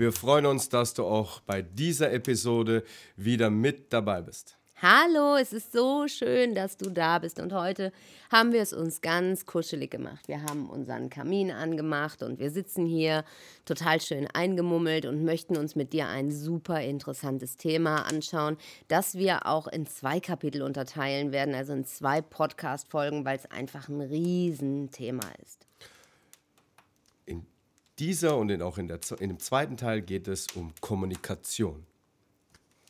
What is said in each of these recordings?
Wir freuen uns, dass du auch bei dieser Episode wieder mit dabei bist. Hallo, es ist so schön, dass du da bist. Und heute haben wir es uns ganz kuschelig gemacht. Wir haben unseren Kamin angemacht und wir sitzen hier total schön eingemummelt und möchten uns mit dir ein super interessantes Thema anschauen, das wir auch in zwei Kapitel unterteilen werden, also in zwei Podcast-Folgen, weil es einfach ein Riesenthema ist. Dieser und in, auch in, der, in dem zweiten Teil geht es um Kommunikation.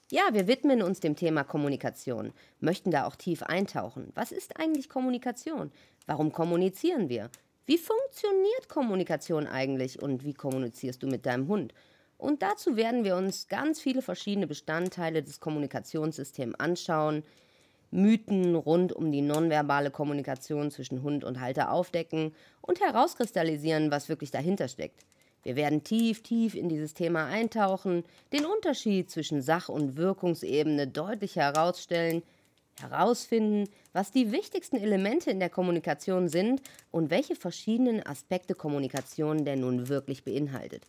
Ja, wir widmen uns dem Thema Kommunikation, möchten da auch tief eintauchen. Was ist eigentlich Kommunikation? Warum kommunizieren wir? Wie funktioniert Kommunikation eigentlich und wie kommunizierst du mit deinem Hund? Und dazu werden wir uns ganz viele verschiedene Bestandteile des Kommunikationssystems anschauen, Mythen rund um die nonverbale Kommunikation zwischen Hund und Halter aufdecken und herauskristallisieren, was wirklich dahinter steckt. Wir werden tief, tief in dieses Thema eintauchen, den Unterschied zwischen Sach- und Wirkungsebene deutlich herausstellen, herausfinden, was die wichtigsten Elemente in der Kommunikation sind und welche verschiedenen Aspekte Kommunikation denn nun wirklich beinhaltet.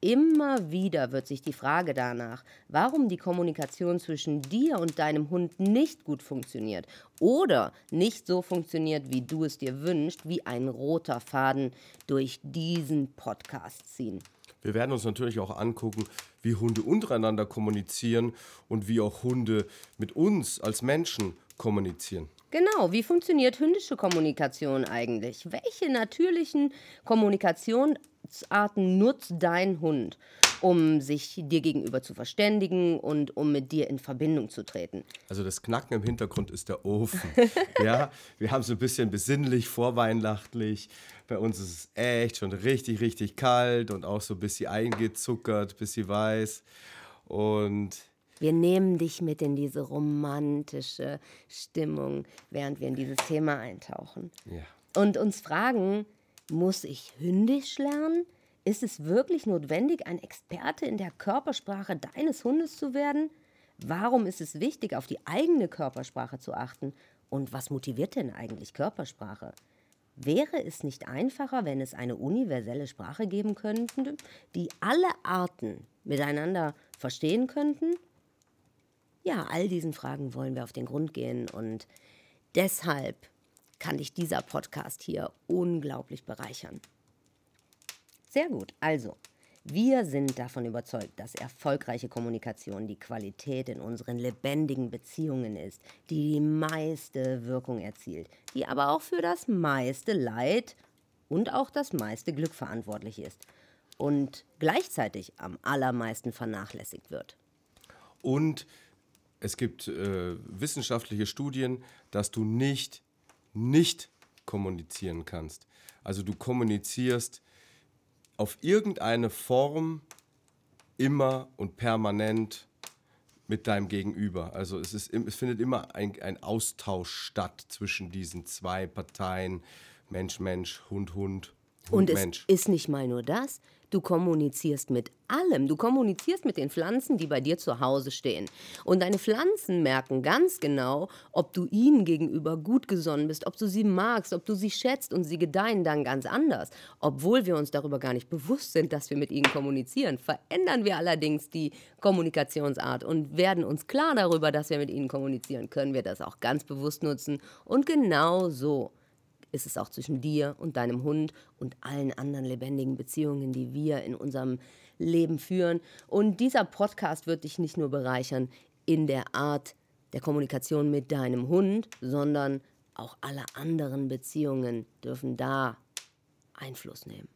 Immer wieder wird sich die Frage danach, warum die Kommunikation zwischen dir und deinem Hund nicht gut funktioniert oder nicht so funktioniert, wie du es dir wünschst, wie ein roter Faden durch diesen Podcast ziehen. Wir werden uns natürlich auch angucken, wie Hunde untereinander kommunizieren und wie auch Hunde mit uns als Menschen kommunizieren. Genau, wie funktioniert hündische Kommunikation eigentlich? Welche natürlichen Kommunikationsarten nutzt dein Hund, um sich dir gegenüber zu verständigen und um mit dir in Verbindung zu treten? Also das Knacken im Hintergrund ist der Ofen. ja, wir haben so ein bisschen besinnlich, vorweihnachtlich. Bei uns ist es echt schon richtig, richtig kalt und auch so ein bisschen eingezuckert, ein bisschen weiß. Und wir nehmen dich mit in diese romantische Stimmung, während wir in dieses Thema eintauchen. Ja. Und uns fragen, muss ich hündisch lernen? Ist es wirklich notwendig, ein Experte in der Körpersprache deines Hundes zu werden? Warum ist es wichtig, auf die eigene Körpersprache zu achten? Und was motiviert denn eigentlich Körpersprache? Wäre es nicht einfacher, wenn es eine universelle Sprache geben könnte, die alle Arten miteinander verstehen könnten? Ja, all diesen Fragen wollen wir auf den Grund gehen und deshalb kann dich dieser Podcast hier unglaublich bereichern. Sehr gut, also, wir sind davon überzeugt, dass erfolgreiche Kommunikation die Qualität in unseren lebendigen Beziehungen ist, die die meiste Wirkung erzielt, die aber auch für das meiste Leid und auch das meiste Glück verantwortlich ist und gleichzeitig am allermeisten vernachlässigt wird. Und es gibt äh, wissenschaftliche Studien, dass du nicht nicht kommunizieren kannst. Also du kommunizierst auf irgendeine Form immer und permanent mit deinem Gegenüber. Also es, ist, es findet immer ein, ein Austausch statt zwischen diesen zwei Parteien, Mensch, Mensch, Hund, Hund, Hund, Und es Mensch. ist nicht mal nur das. Du kommunizierst mit allem. Du kommunizierst mit den Pflanzen, die bei dir zu Hause stehen. Und deine Pflanzen merken ganz genau, ob du ihnen gegenüber gut gesonnen bist, ob du sie magst, ob du sie schätzt und sie gedeihen dann ganz anders. Obwohl wir uns darüber gar nicht bewusst sind, dass wir mit ihnen kommunizieren, verändern wir allerdings die Kommunikationsart und werden uns klar darüber, dass wir mit ihnen kommunizieren, können wir das auch ganz bewusst nutzen. Und genau so ist es auch zwischen dir und deinem Hund und allen anderen lebendigen Beziehungen, die wir in unserem Leben führen. Und dieser Podcast wird dich nicht nur bereichern in der Art der Kommunikation mit deinem Hund, sondern auch alle anderen Beziehungen dürfen da Einfluss nehmen.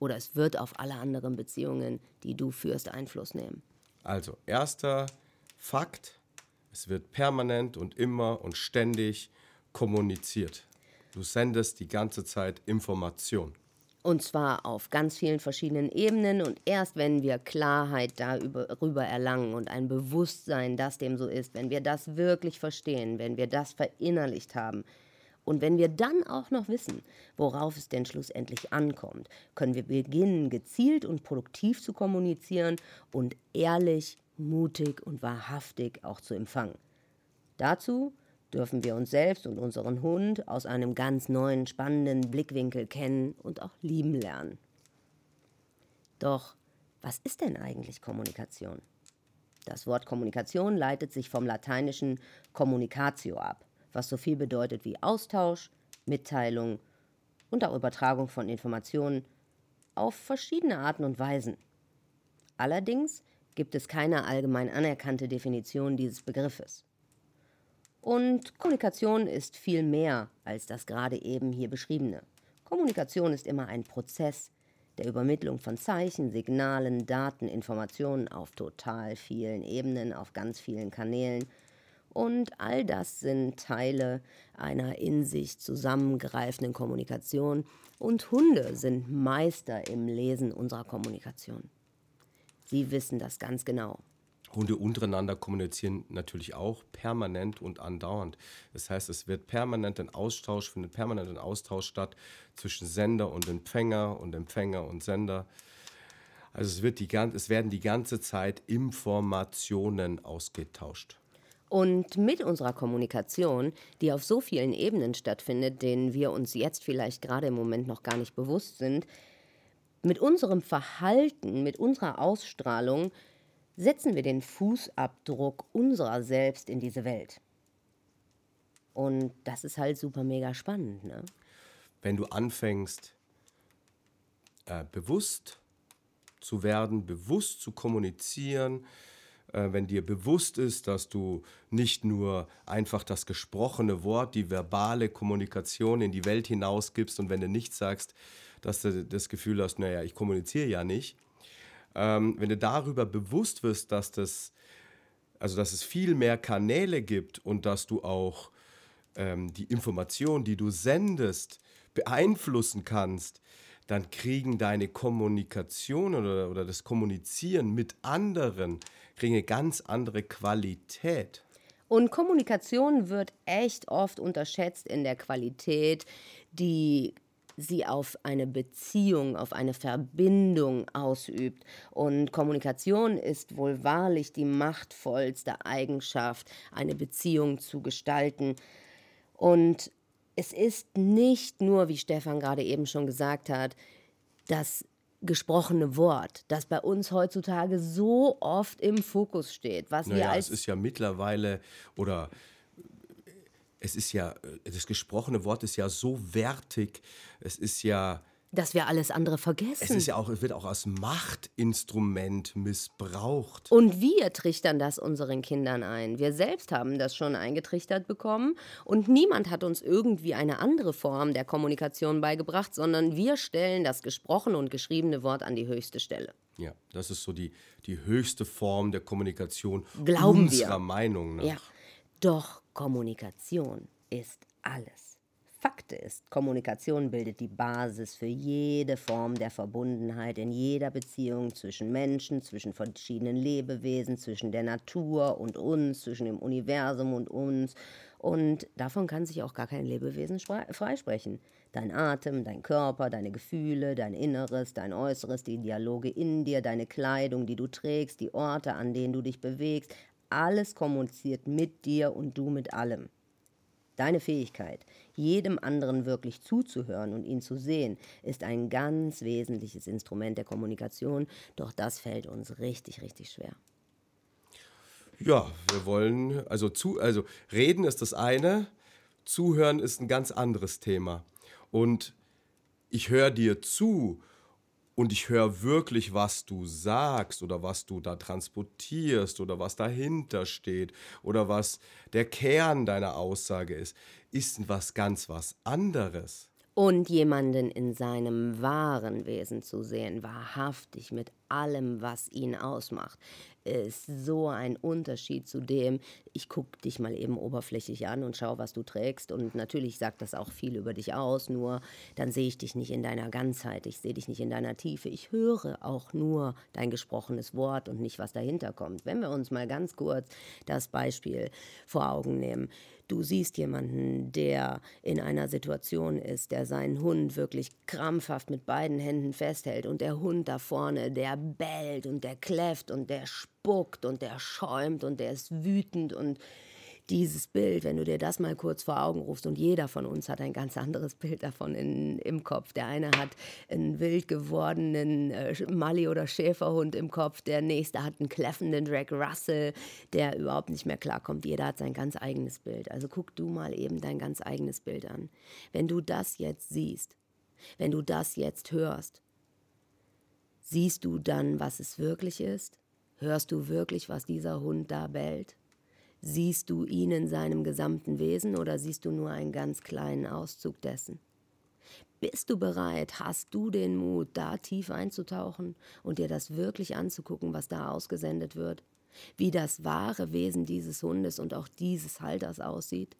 Oder es wird auf alle anderen Beziehungen, die du führst, Einfluss nehmen. Also, erster Fakt, es wird permanent und immer und ständig kommuniziert. Du sendest die ganze Zeit Information. Und zwar auf ganz vielen verschiedenen Ebenen. Und erst wenn wir Klarheit darüber erlangen und ein Bewusstsein, dass dem so ist, wenn wir das wirklich verstehen, wenn wir das verinnerlicht haben, und wenn wir dann auch noch wissen, worauf es denn schlussendlich ankommt, können wir beginnen, gezielt und produktiv zu kommunizieren und ehrlich, mutig und wahrhaftig auch zu empfangen. Dazu dürfen wir uns selbst und unseren Hund aus einem ganz neuen, spannenden Blickwinkel kennen und auch lieben lernen. Doch was ist denn eigentlich Kommunikation? Das Wort Kommunikation leitet sich vom lateinischen communicatio ab, was so viel bedeutet wie Austausch, Mitteilung und auch Übertragung von Informationen auf verschiedene Arten und Weisen. Allerdings gibt es keine allgemein anerkannte Definition dieses Begriffes. Und Kommunikation ist viel mehr als das gerade eben hier beschriebene. Kommunikation ist immer ein Prozess der Übermittlung von Zeichen, Signalen, Daten, Informationen auf total vielen Ebenen, auf ganz vielen Kanälen. Und all das sind Teile einer in sich zusammengreifenden Kommunikation. Und Hunde sind Meister im Lesen unserer Kommunikation. Sie wissen das ganz genau. Hunde untereinander kommunizieren natürlich auch permanent und andauernd. Das heißt, es wird permanent ein Austausch, findet permanent ein Austausch statt zwischen Sender und Empfänger und Empfänger und Sender. Also es, wird die, es werden die ganze Zeit Informationen ausgetauscht. Und mit unserer Kommunikation, die auf so vielen Ebenen stattfindet, denen wir uns jetzt vielleicht gerade im Moment noch gar nicht bewusst sind, mit unserem Verhalten, mit unserer Ausstrahlung setzen wir den Fußabdruck unserer selbst in diese Welt. Und das ist halt super mega spannend. Ne? Wenn du anfängst, äh, bewusst zu werden, bewusst zu kommunizieren, äh, wenn dir bewusst ist, dass du nicht nur einfach das gesprochene Wort, die verbale Kommunikation in die Welt hinausgibst und wenn du nichts sagst, dass du das Gefühl hast, naja, ich kommuniziere ja nicht, ähm, wenn du darüber bewusst wirst, dass das, also dass es viel mehr Kanäle gibt und dass du auch ähm, die Information, die du sendest, beeinflussen kannst, dann kriegen deine Kommunikation oder, oder das Kommunizieren mit anderen kriegen eine ganz andere Qualität. Und Kommunikation wird echt oft unterschätzt in der Qualität, die sie auf eine Beziehung, auf eine Verbindung ausübt. Und Kommunikation ist wohl wahrlich die machtvollste Eigenschaft, eine Beziehung zu gestalten. Und es ist nicht nur, wie Stefan gerade eben schon gesagt hat, das gesprochene Wort, das bei uns heutzutage so oft im Fokus steht. Was naja, wir als es ist ja mittlerweile oder es ist ja, äh, das gesprochene Wort ist ja so wertig, es ist ja. Dass wir alles andere vergessen. Es ist ja auch, es wird auch als Machtinstrument missbraucht. Und wir trichtern das unseren Kindern ein. Wir selbst haben das schon eingetrichtert bekommen und niemand hat uns irgendwie eine andere Form der Kommunikation beigebracht, sondern wir stellen das gesprochene und geschriebene Wort an die höchste Stelle. Ja, das ist so die, die höchste Form der Kommunikation Glauben unserer wir. Meinung nach. Ja. Doch Kommunikation ist alles. Fakt ist, Kommunikation bildet die Basis für jede Form der Verbundenheit in jeder Beziehung zwischen Menschen, zwischen verschiedenen Lebewesen, zwischen der Natur und uns, zwischen dem Universum und uns. Und davon kann sich auch gar kein Lebewesen freisprechen. Dein Atem, dein Körper, deine Gefühle, dein Inneres, dein Äußeres, die Dialoge in dir, deine Kleidung, die du trägst, die Orte, an denen du dich bewegst, alles kommuniziert mit dir und du mit allem. Deine Fähigkeit, jedem anderen wirklich zuzuhören und ihn zu sehen, ist ein ganz wesentliches Instrument der Kommunikation, doch das fällt uns richtig, richtig schwer. Ja, wir wollen, also, zu, also reden ist das eine, zuhören ist ein ganz anderes Thema. Und ich höre dir zu und ich höre wirklich, was du sagst oder was du da transportierst oder was dahinter steht oder was der Kern deiner Aussage ist, ist was ganz was anderes. Und jemanden in seinem wahren Wesen zu sehen, wahrhaftig mit allem, was ihn ausmacht, ist so ein Unterschied zu dem, ich gucke dich mal eben oberflächlich an und schaue, was du trägst. Und natürlich sagt das auch viel über dich aus, nur dann sehe ich dich nicht in deiner Ganzheit, ich sehe dich nicht in deiner Tiefe. Ich höre auch nur dein gesprochenes Wort und nicht, was dahinter kommt. Wenn wir uns mal ganz kurz das Beispiel vor Augen nehmen. Du siehst jemanden, der in einer Situation ist, der seinen Hund wirklich krampfhaft mit beiden Händen festhält und der Hund da vorne, der bellt und der kläfft und der spuckt und der schäumt und der ist wütend und dieses Bild, wenn du dir das mal kurz vor Augen rufst, und jeder von uns hat ein ganz anderes Bild davon in, im Kopf. Der eine hat einen wild gewordenen äh, Mali- oder Schäferhund im Kopf, der nächste hat einen kläffenden Drag Russell, der überhaupt nicht mehr klarkommt. Jeder hat sein ganz eigenes Bild. Also guck du mal eben dein ganz eigenes Bild an. Wenn du das jetzt siehst, wenn du das jetzt hörst, siehst du dann, was es wirklich ist? Hörst du wirklich, was dieser Hund da bellt? Siehst du ihn in seinem gesamten Wesen oder siehst du nur einen ganz kleinen Auszug dessen? Bist du bereit, hast du den Mut, da tief einzutauchen und dir das wirklich anzugucken, was da ausgesendet wird? Wie das wahre Wesen dieses Hundes und auch dieses Halters aussieht?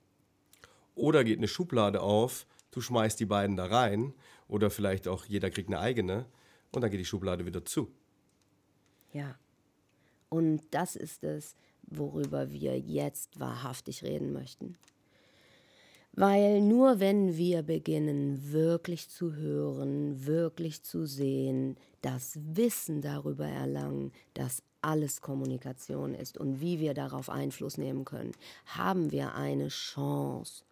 Oder geht eine Schublade auf, du schmeißt die beiden da rein oder vielleicht auch jeder kriegt eine eigene und dann geht die Schublade wieder zu. Ja. Und das ist es, worüber wir jetzt wahrhaftig reden möchten. Weil nur wenn wir beginnen, wirklich zu hören, wirklich zu sehen, das Wissen darüber erlangen, dass alles Kommunikation ist und wie wir darauf Einfluss nehmen können, haben wir eine Chance,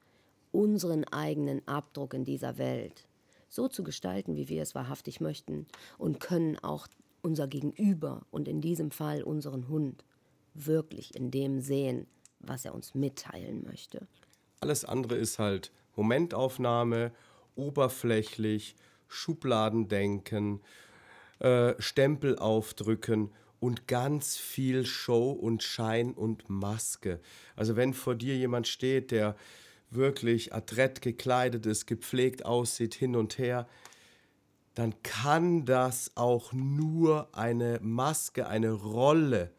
unseren eigenen Abdruck in dieser Welt so zu gestalten, wie wir es wahrhaftig möchten und können auch unser Gegenüber und in diesem Fall unseren Hund wirklich in dem sehen, was er uns mitteilen möchte. Alles andere ist halt Momentaufnahme, oberflächlich, Schubladendenken, äh, Stempel aufdrücken und ganz viel Show und Schein und Maske. Also wenn vor dir jemand steht, der wirklich adrett gekleidet ist, gepflegt aussieht, hin und her, dann kann das auch nur eine Maske, eine Rolle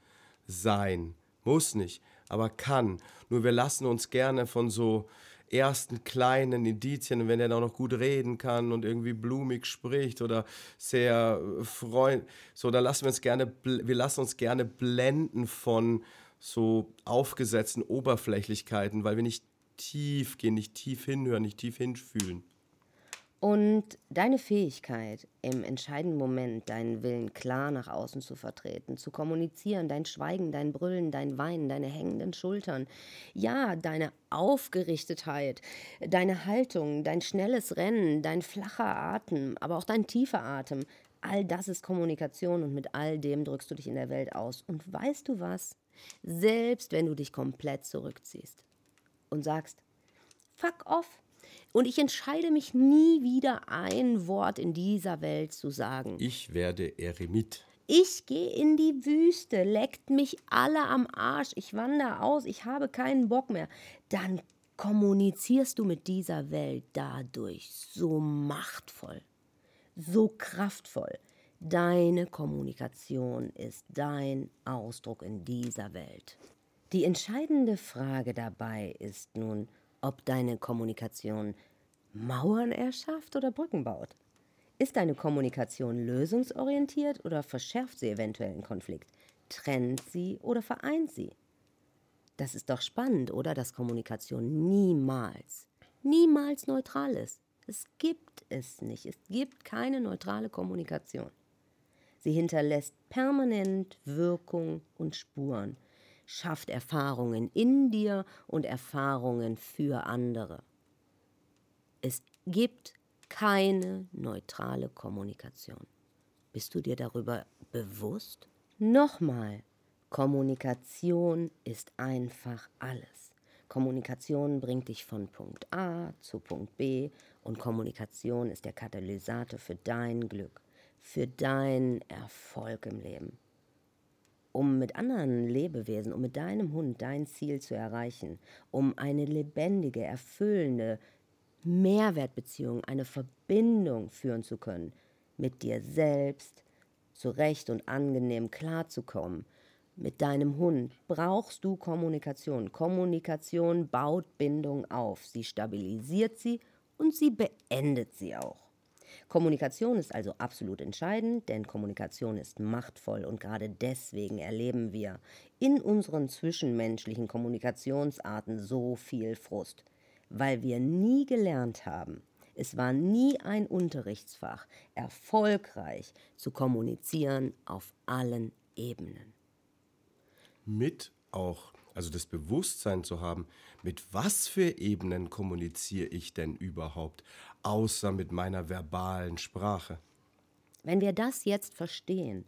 sein. Muss nicht, aber kann. Nur wir lassen uns gerne von so ersten kleinen Indizien, wenn er dann auch noch gut reden kann und irgendwie blumig spricht oder sehr freund, so da lassen wir uns gerne, wir lassen uns gerne blenden von so aufgesetzten Oberflächlichkeiten, weil wir nicht tief gehen, nicht tief hinhören, nicht tief hinfühlen. Und deine Fähigkeit, im entscheidenden Moment deinen Willen klar nach außen zu vertreten, zu kommunizieren, dein Schweigen, dein Brüllen, dein Weinen, deine hängenden Schultern, ja, deine Aufgerichtetheit, deine Haltung, dein schnelles Rennen, dein flacher Atem, aber auch dein tiefer Atem, all das ist Kommunikation und mit all dem drückst du dich in der Welt aus. Und weißt du was? Selbst wenn du dich komplett zurückziehst und sagst, fuck off, und ich entscheide mich nie wieder ein Wort in dieser Welt zu sagen. Ich werde Eremit. Ich gehe in die Wüste, leckt mich alle am Arsch, ich wandere aus, ich habe keinen Bock mehr. Dann kommunizierst du mit dieser Welt dadurch so machtvoll, so kraftvoll. Deine Kommunikation ist dein Ausdruck in dieser Welt. Die entscheidende Frage dabei ist nun, ob deine Kommunikation Mauern erschafft oder Brücken baut. Ist deine Kommunikation lösungsorientiert oder verschärft sie eventuell einen Konflikt? Trennt sie oder vereint sie? Das ist doch spannend, oder? Dass Kommunikation niemals, niemals neutral ist. Es gibt es nicht. Es gibt keine neutrale Kommunikation. Sie hinterlässt permanent Wirkung und Spuren schafft Erfahrungen in dir und Erfahrungen für andere. Es gibt keine neutrale Kommunikation. Bist du dir darüber bewusst? Nochmal, Kommunikation ist einfach alles. Kommunikation bringt dich von Punkt A zu Punkt B und Kommunikation ist der Katalysator für dein Glück, für deinen Erfolg im Leben um mit anderen Lebewesen, um mit deinem Hund dein Ziel zu erreichen, um eine lebendige, erfüllende Mehrwertbeziehung, eine Verbindung führen zu können, mit dir selbst zurecht und angenehm klarzukommen, mit deinem Hund brauchst du Kommunikation. Kommunikation baut Bindung auf. Sie stabilisiert sie und sie beendet sie auch. Kommunikation ist also absolut entscheidend, denn Kommunikation ist machtvoll und gerade deswegen erleben wir in unseren zwischenmenschlichen Kommunikationsarten so viel Frust, weil wir nie gelernt haben, es war nie ein Unterrichtsfach, erfolgreich zu kommunizieren auf allen Ebenen. Mit auch, also das Bewusstsein zu haben, mit was für Ebenen kommuniziere ich denn überhaupt, außer mit meiner verbalen Sprache. Wenn wir das jetzt verstehen,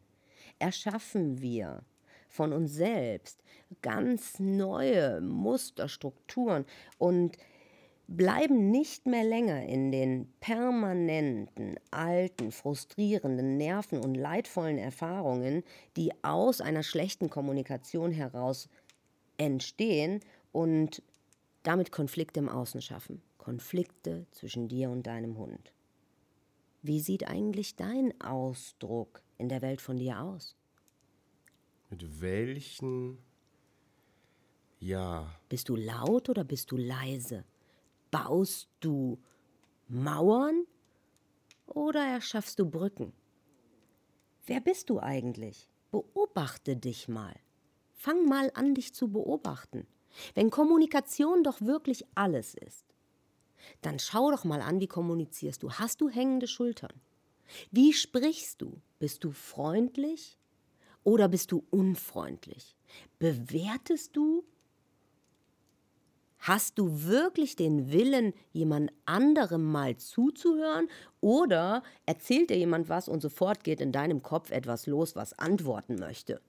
erschaffen wir von uns selbst ganz neue Muster, Strukturen und bleiben nicht mehr länger in den permanenten, alten, frustrierenden, nerven- und leidvollen Erfahrungen, die aus einer schlechten Kommunikation heraus entstehen und damit Konflikte im Außen schaffen. Konflikte zwischen dir und deinem Hund. Wie sieht eigentlich dein Ausdruck in der Welt von dir aus? Mit welchen, ja. Bist du laut oder bist du leise? Baust du Mauern oder erschaffst du Brücken? Wer bist du eigentlich? Beobachte dich mal. Fang mal an, dich zu beobachten. Wenn Kommunikation doch wirklich alles ist, dann schau doch mal an, wie kommunizierst du. Hast du hängende Schultern? Wie sprichst du? Bist du freundlich oder bist du unfreundlich? Bewertest du Hast du wirklich den Willen, jemand anderem mal zuzuhören? Oder erzählt dir jemand was und sofort geht in deinem Kopf etwas los, was antworten möchte?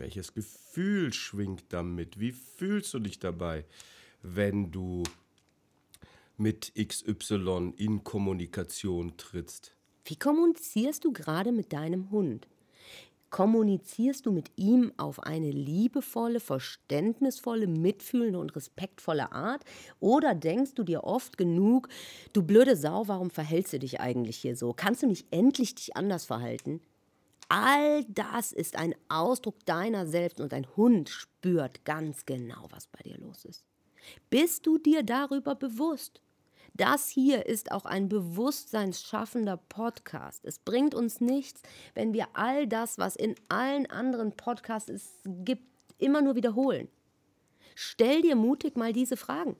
Welches Gefühl schwingt damit? Wie fühlst du dich dabei, wenn du mit XY in Kommunikation trittst? Wie kommunizierst du gerade mit deinem Hund? Kommunizierst du mit ihm auf eine liebevolle, verständnisvolle, mitfühlende und respektvolle Art? Oder denkst du dir oft genug, du blöde Sau, warum verhältst du dich eigentlich hier so? Kannst du nicht endlich dich anders verhalten? All das ist ein Ausdruck deiner selbst und dein Hund spürt ganz genau, was bei dir los ist. Bist du dir darüber bewusst? Das hier ist auch ein bewusstseinsschaffender Podcast. Es bringt uns nichts, wenn wir all das, was in allen anderen Podcasts es gibt, immer nur wiederholen. Stell dir mutig mal diese Fragen.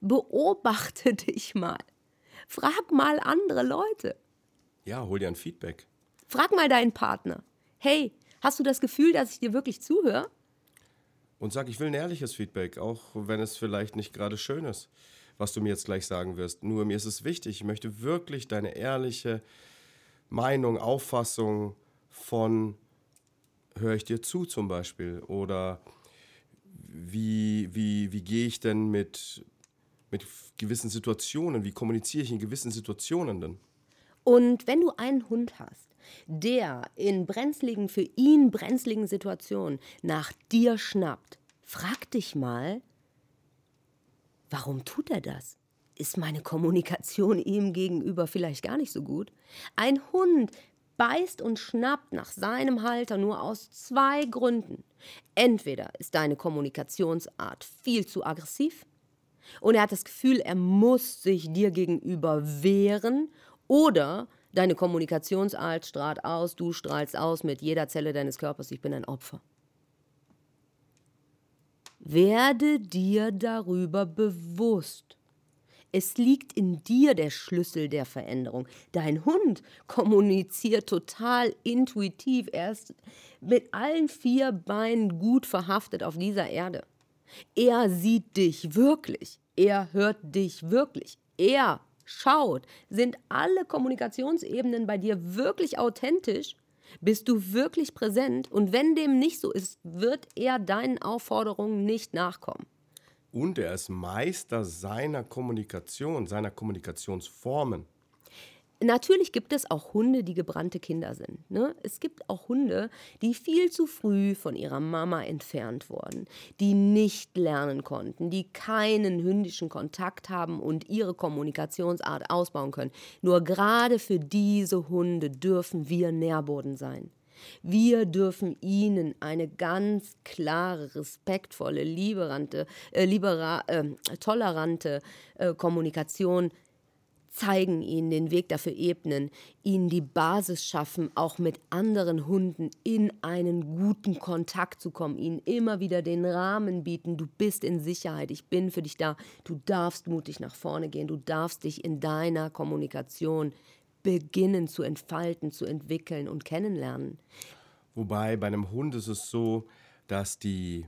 Beobachte dich mal. Frag mal andere Leute. Ja, hol dir ein Feedback. Frag mal deinen Partner. Hey, hast du das Gefühl, dass ich dir wirklich zuhöre? Und sag, ich will ein ehrliches Feedback, auch wenn es vielleicht nicht gerade schön ist was du mir jetzt gleich sagen wirst. Nur mir ist es wichtig, ich möchte wirklich deine ehrliche Meinung, Auffassung von höre ich dir zu zum Beispiel oder wie, wie, wie gehe ich denn mit, mit gewissen Situationen, wie kommuniziere ich in gewissen Situationen denn? Und wenn du einen Hund hast, der in brenzligen, für ihn brenzligen Situationen nach dir schnappt, frag dich mal, Warum tut er das? Ist meine Kommunikation ihm gegenüber vielleicht gar nicht so gut? Ein Hund beißt und schnappt nach seinem Halter nur aus zwei Gründen. Entweder ist deine Kommunikationsart viel zu aggressiv und er hat das Gefühl, er muss sich dir gegenüber wehren oder deine Kommunikationsart strahlt aus, du strahlst aus mit jeder Zelle deines Körpers, ich bin ein Opfer. Werde dir darüber bewusst. Es liegt in dir der Schlüssel der Veränderung. Dein Hund kommuniziert total intuitiv. Er ist mit allen vier Beinen gut verhaftet auf dieser Erde. Er sieht dich wirklich. Er hört dich wirklich. Er schaut. Sind alle Kommunikationsebenen bei dir wirklich authentisch? Bist du wirklich präsent? Und wenn dem nicht so ist, wird er deinen Aufforderungen nicht nachkommen. Und er ist Meister seiner Kommunikation, seiner Kommunikationsformen. Natürlich gibt es auch Hunde, die gebrannte Kinder sind. Ne? Es gibt auch Hunde, die viel zu früh von ihrer Mama entfernt wurden, die nicht lernen konnten, die keinen hündischen Kontakt haben und ihre Kommunikationsart ausbauen können. Nur gerade für diese Hunde dürfen wir Nährboden sein. Wir dürfen ihnen eine ganz klare, respektvolle, liberante, äh, libera, äh, tolerante äh, Kommunikation zeigen, ihnen den Weg dafür ebnen, ihnen die Basis schaffen, auch mit anderen Hunden in einen guten Kontakt zu kommen, ihnen immer wieder den Rahmen bieten, du bist in Sicherheit, ich bin für dich da, du darfst mutig nach vorne gehen, du darfst dich in deiner Kommunikation beginnen zu entfalten, zu entwickeln und kennenlernen. Wobei bei einem Hund ist es so, dass die,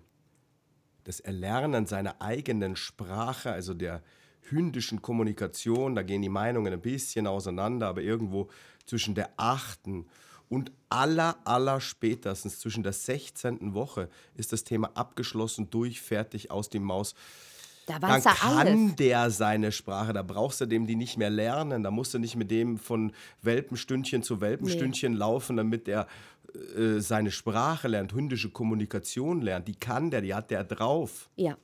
das Erlernen seiner eigenen Sprache, also der hündischen Kommunikation, da gehen die Meinungen ein bisschen auseinander, aber irgendwo zwischen der achten und aller, aller spätestens zwischen der 16. Woche ist das Thema abgeschlossen, durch, fertig, aus dem Maus. Da Dann er kann alles. der seine Sprache, da brauchst du dem die nicht mehr lernen, da musst du nicht mit dem von Welpenstündchen zu Welpenstündchen laufen, damit der äh, seine Sprache lernt, hündische Kommunikation lernt. Die kann der, die hat der drauf. Ja.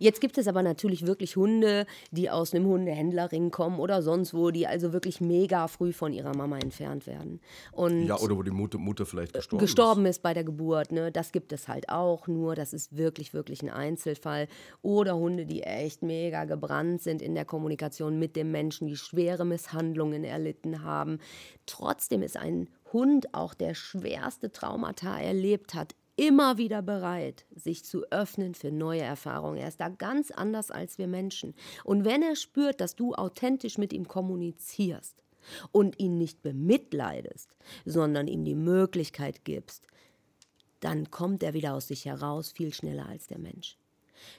Jetzt gibt es aber natürlich wirklich Hunde, die aus einem Hundehändlerring kommen oder sonst wo, die also wirklich mega früh von ihrer Mama entfernt werden. Und Ja, oder wo die Mutter, Mutter vielleicht gestorben, gestorben ist bei der Geburt. Ne? Das gibt es halt auch, nur das ist wirklich, wirklich ein Einzelfall. Oder Hunde, die echt mega gebrannt sind in der Kommunikation mit dem Menschen, die schwere Misshandlungen erlitten haben. Trotzdem ist ein Hund, auch der schwerste Traumata erlebt hat, immer wieder bereit, sich zu öffnen für neue Erfahrungen. Er ist da ganz anders als wir Menschen. Und wenn er spürt, dass du authentisch mit ihm kommunizierst, und ihn nicht bemitleidest, sondern ihm die Möglichkeit gibst, dann kommt er wieder aus sich heraus viel schneller als der Mensch.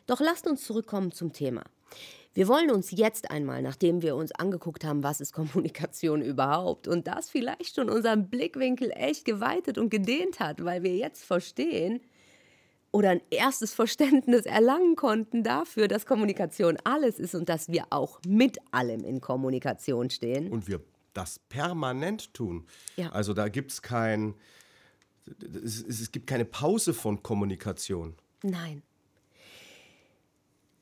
Doch lasst uns zurückkommen zum Thema. Wir wollen uns jetzt einmal, nachdem wir uns angeguckt haben, was ist Kommunikation überhaupt und das vielleicht schon unseren Blickwinkel echt geweitet und gedehnt hat, weil wir jetzt verstehen oder ein erstes Verständnis erlangen konnten dafür, dass Kommunikation alles ist und dass wir auch mit allem in Kommunikation stehen. Und wir das permanent tun. Ja. Also da gibt es kein, es, gibt keine Pause von Kommunikation. Nein.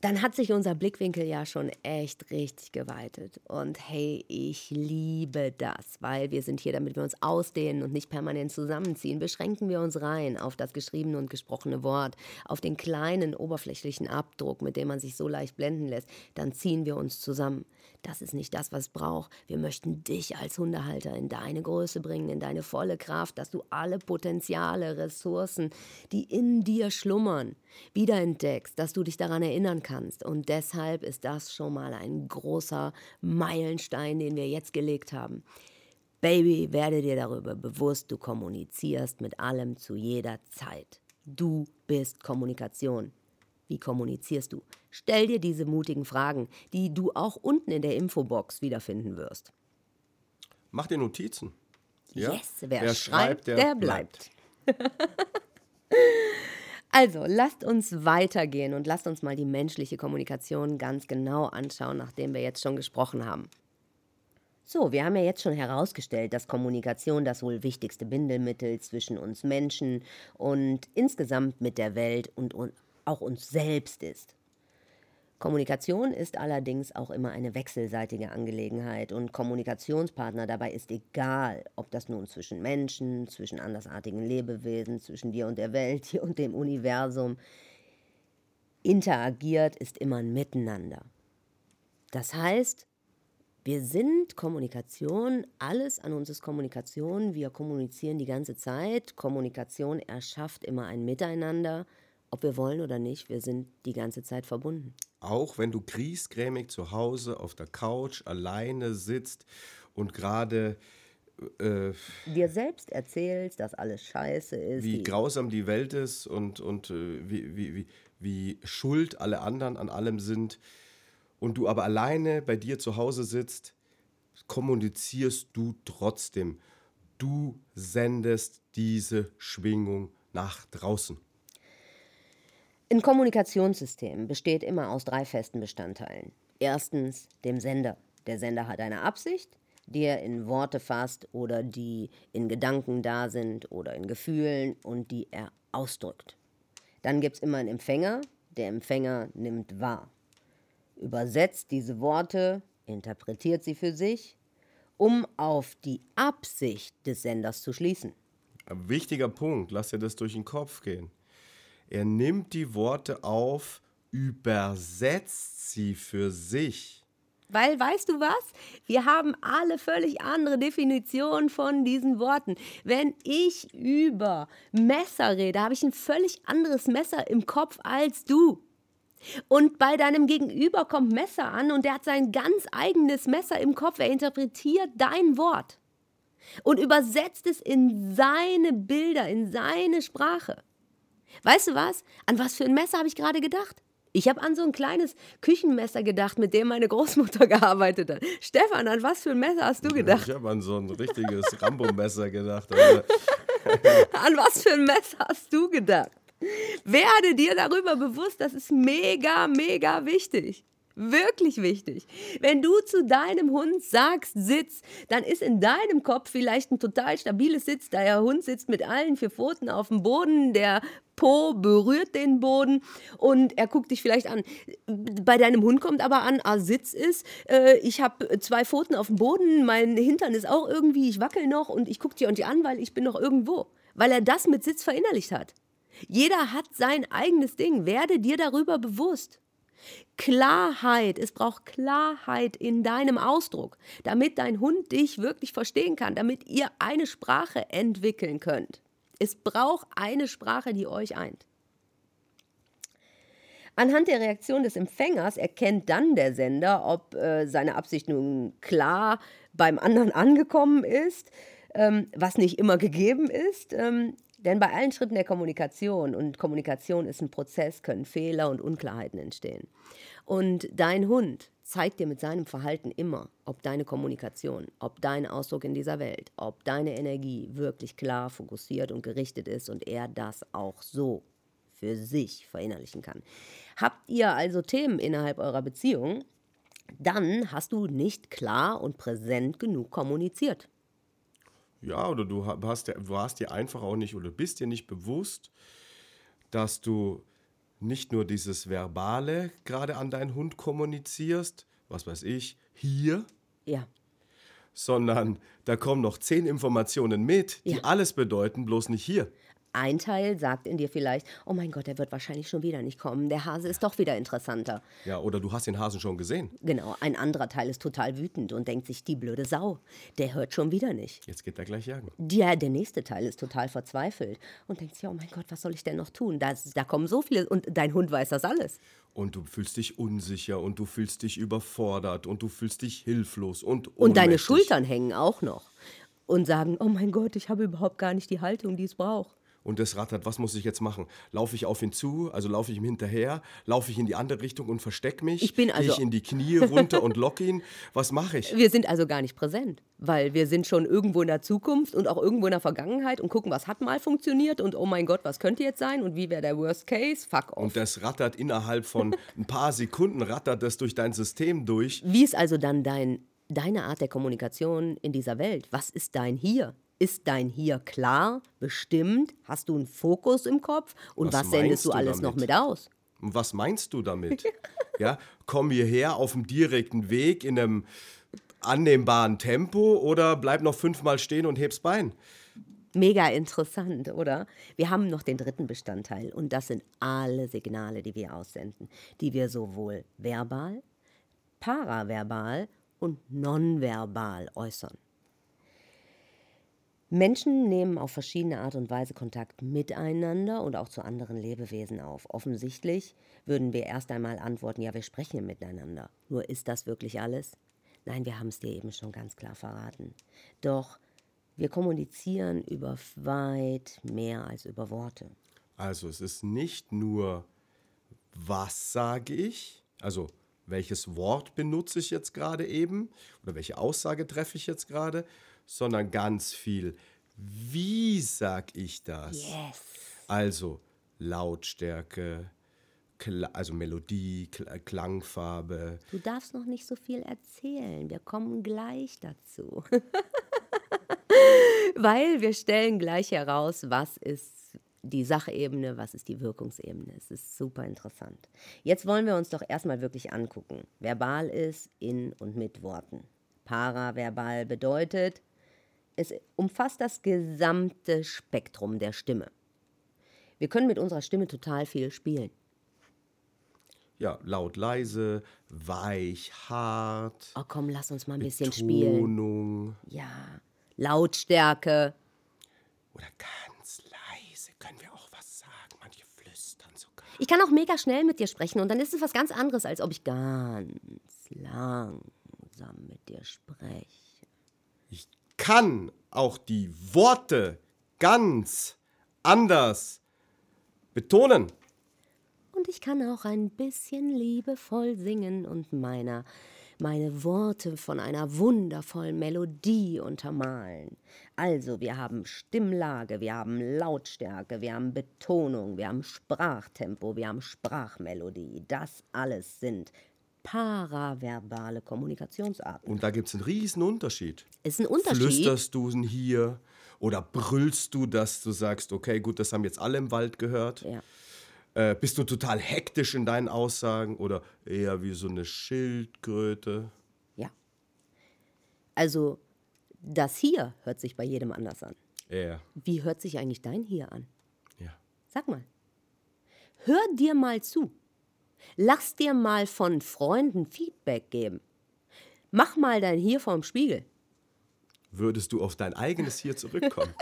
Dann hat sich unser Blickwinkel ja schon echt richtig geweitet. Und hey, ich liebe das, weil wir sind hier, damit wir uns ausdehnen und nicht permanent zusammenziehen. Beschränken wir uns rein auf das geschriebene und gesprochene Wort, auf den kleinen oberflächlichen Abdruck, mit dem man sich so leicht blenden lässt, dann ziehen wir uns zusammen. Das ist nicht das, was braucht. Wir möchten dich als Hundehalter in deine Größe bringen, in deine volle Kraft, dass du alle Potenziale, Ressourcen, die in dir schlummern, wiederentdeckst, dass du dich daran erinnern kannst. Und deshalb ist das schon mal ein großer Meilenstein, den wir jetzt gelegt haben. Baby, werde dir darüber bewusst, du kommunizierst mit allem zu jeder Zeit. Du bist Kommunikation. Wie kommunizierst du? Stell dir diese mutigen Fragen, die du auch unten in der Infobox wiederfinden wirst. Mach dir Notizen. Ja? Yes, wer, schreibt, der, bleibt. Also, lasst uns weitergehen und lasst uns mal die menschliche Kommunikation ganz genau anschauen, nachdem wir jetzt schon gesprochen haben. So, wir haben ja jetzt schon herausgestellt, dass Kommunikation das wohl wichtigste Bindemittel zwischen uns Menschen und insgesamt mit der Welt und, und auch uns selbst ist. Kommunikation ist allerdings auch immer eine wechselseitige Angelegenheit und Kommunikationspartner dabei ist egal, ob das nun zwischen Menschen, zwischen andersartigen Lebewesen, zwischen dir und der Welt, dir und dem Universum interagiert, ist immer ein Miteinander. Das heißt, wir sind Kommunikation, alles an uns ist Kommunikation, wir kommunizieren die ganze Zeit, Kommunikation erschafft immer ein Miteinander, ob wir wollen oder nicht, wir sind die ganze Zeit verbunden. Auch wenn du griesgrämig zu Hause auf der Couch alleine sitzt und gerade äh, Dir selbst erzählst, dass alles scheiße ist. wie grausam die Welt ist und, und äh, wie, wie, wie, wie schuld alle anderen an allem sind und du aber alleine bei dir zu Hause sitzt, kommunizierst du trotzdem. Du sendest diese Schwingung nach draußen. Ein Kommunikationssystem besteht immer aus drei festen Bestandteilen. Erstens dem Sender. Der Sender hat eine Absicht, die er in Worte fasst oder die in Gedanken da sind oder in Gefühlen und die er ausdrückt. Dann gibt es immer einen Empfänger. Der Empfänger nimmt wahr, übersetzt diese Worte, interpretiert sie für sich, um auf die Absicht des Senders zu schließen. Ein wichtiger Punkt, lass dir das durch den Kopf gehen. Er nimmt die Worte auf, übersetzt sie für sich. Weil, weißt du was? Wir haben alle völlig andere Definitionen von diesen Worten. Wenn ich über Messer rede, habe ich ein völlig anderes Messer im Kopf als du. Und bei deinem Gegenüber kommt Messer an und der hat sein ganz eigenes Messer im Kopf. Er interpretiert dein Wort und übersetzt es in seine Bilder, in seine Sprache. Weißt du was? An was für ein Messer habe ich gerade gedacht? Ich habe an so ein kleines Küchenmesser gedacht, mit dem meine Großmutter gearbeitet hat. Stefan, an was für ein Messer hast du gedacht? Ich habe an so ein richtiges Rambo-Messer gedacht. an was für ein Messer hast du gedacht? Werde dir darüber bewusst, das ist mega, mega wichtig. Wirklich wichtig. Wenn du zu deinem Hund sagst, sitz, dann ist in deinem Kopf vielleicht ein total stabiles Sitz. Der Hund sitzt mit allen vier Pfoten auf dem Boden, der Po berührt den Boden und er guckt dich vielleicht an. Bei deinem Hund kommt aber an, ah, Sitz ist, äh, ich habe zwei Pfoten auf dem Boden, mein Hintern ist auch irgendwie, ich wackel noch und ich gucke dir und die an, weil ich bin noch irgendwo. Weil er das mit Sitz verinnerlicht hat. Jeder hat sein eigenes Ding. Werde dir darüber bewusst. Klarheit, es braucht Klarheit in deinem Ausdruck, damit dein Hund dich wirklich verstehen kann, damit ihr eine Sprache entwickeln könnt. Es braucht eine Sprache, die euch eint. Anhand der Reaktion des Empfängers erkennt dann der Sender, ob äh, seine Absicht nun klar beim anderen angekommen ist, ähm, was nicht immer gegeben ist. Ähm, denn bei allen Schritten der Kommunikation, und Kommunikation ist ein Prozess, können Fehler und Unklarheiten entstehen. Und dein Hund zeigt dir mit seinem Verhalten immer, ob deine Kommunikation, ob dein Ausdruck in dieser Welt, ob deine Energie wirklich klar, fokussiert und gerichtet ist und er das auch so für sich verinnerlichen kann. Habt ihr also Themen innerhalb eurer Beziehung, dann hast du nicht klar und präsent genug kommuniziert. Ja, oder du hast, hast dir einfach auch nicht oder bist dir nicht bewusst, dass du nicht nur dieses Verbale gerade an deinen Hund kommunizierst, was weiß ich, hier, ja. Sondern da kommen noch zehn Informationen mit, die ja. alles bedeuten, bloß nicht hier. Ein Teil sagt in dir vielleicht, oh mein Gott, der wird wahrscheinlich schon wieder nicht kommen. Der Hase ist doch wieder interessanter. Ja, oder du hast den Hasen schon gesehen. Genau, ein anderer Teil ist total wütend und denkt sich, die blöde Sau, der hört schon wieder nicht. Jetzt geht er gleich jagen. Ja, der nächste Teil ist total verzweifelt und denkt sich, oh mein Gott, was soll ich denn noch tun? Da, da kommen so viele und dein Hund weiß das alles. Und du fühlst dich unsicher und du fühlst dich überfordert und du fühlst dich hilflos und ohnmächtig. Und deine Schultern hängen auch noch und sagen, oh mein Gott, ich habe überhaupt gar nicht die Haltung, die es braucht und das rattert, was muss ich jetzt machen? Laufe ich auf ihn zu, also laufe ich ihm hinterher, laufe ich in die andere Richtung und verstecke mich? Ich bin also Gehe ich in die Knie runter und locke ihn? Was mache ich? Wir sind also gar nicht präsent, weil wir sind schon irgendwo in der Zukunft und auch irgendwo in der Vergangenheit und gucken, was hat mal funktioniert und oh mein Gott, was könnte jetzt sein und wie wäre der Worst Case? Fuck off. Und das rattert innerhalb von ein paar Sekunden, rattert das durch dein System durch. Wie ist also dann dein, deine Art der Kommunikation in dieser Welt? Was ist dein Hier? Ist dein Hier klar, bestimmt? Hast du einen Fokus im Kopf? Und was, was sendest du alles damit? noch mit aus? Was meinst du damit? ja, komm hierher auf dem direkten Weg in einem annehmbaren Tempo oder bleib noch fünfmal stehen und heb's Bein? Mega interessant, oder? Wir haben noch den dritten Bestandteil und das sind alle Signale, die wir aussenden, die wir sowohl verbal, paraverbal und nonverbal äußern. Menschen nehmen auf verschiedene Art und Weise Kontakt miteinander und auch zu anderen Lebewesen auf. Offensichtlich würden wir erst einmal antworten, ja, wir sprechen miteinander. Nur ist das wirklich alles? Nein, wir haben es dir eben schon ganz klar verraten. Doch wir kommunizieren über weit mehr als über Worte. Also es ist nicht nur, was sage ich, also welches Wort benutze ich jetzt gerade eben oder welche Aussage treffe ich jetzt gerade, sondern ganz viel, wie sag ich das? Yes. Also Lautstärke, also Melodie, Kl Klangfarbe. Du darfst noch nicht so viel erzählen. Wir kommen gleich dazu. Weil wir stellen gleich heraus, was ist die Sachebene, was ist die Wirkungsebene. Es ist super interessant. Jetzt wollen wir uns doch erstmal wirklich angucken. Verbal ist in und mit Worten. Paraverbal bedeutet, Es umfasst das gesamte Spektrum der Stimme. Wir können mit unserer Stimme total viel spielen. Ja, laut, leise, weich, hart. Oh komm, lass uns mal ein bisschen spielen. Betonung. Ja, Lautstärke. Oder ganz leise können wir auch was sagen. Manche flüstern sogar. Ich kann auch mega schnell mit dir sprechen und dann ist es was ganz anderes, als ob ich ganz langsam mit dir spreche. Ich kann auch die Worte ganz anders betonen. Und ich kann auch ein bisschen liebevoll singen und meiner, meine Worte von einer wundervollen Melodie untermalen. Also, wir haben Stimmlage, wir haben Lautstärke, wir haben Betonung, wir haben Sprachtempo, wir haben Sprachmelodie. Das alles sind paraverbale Kommunikationsarten. Und da gibt es einen riesen Unterschied. Ist ein Unterschied. Flüsterst du ihn hier oder brüllst du, dass du sagst, okay, gut, das haben jetzt alle im Wald gehört? Ja. Äh, bist du total hektisch in deinen Aussagen oder eher wie so eine Schildkröte? Ja. Also, das hier hört sich bei jedem anders an. Eher, Wie hört sich eigentlich dein hier an? ja. Sag mal. Hör dir mal zu. Lass dir mal von Freunden Feedback geben. Mach mal dein hier vorm Spiegel Würdest du auf dein eigenes hier zurückkommen?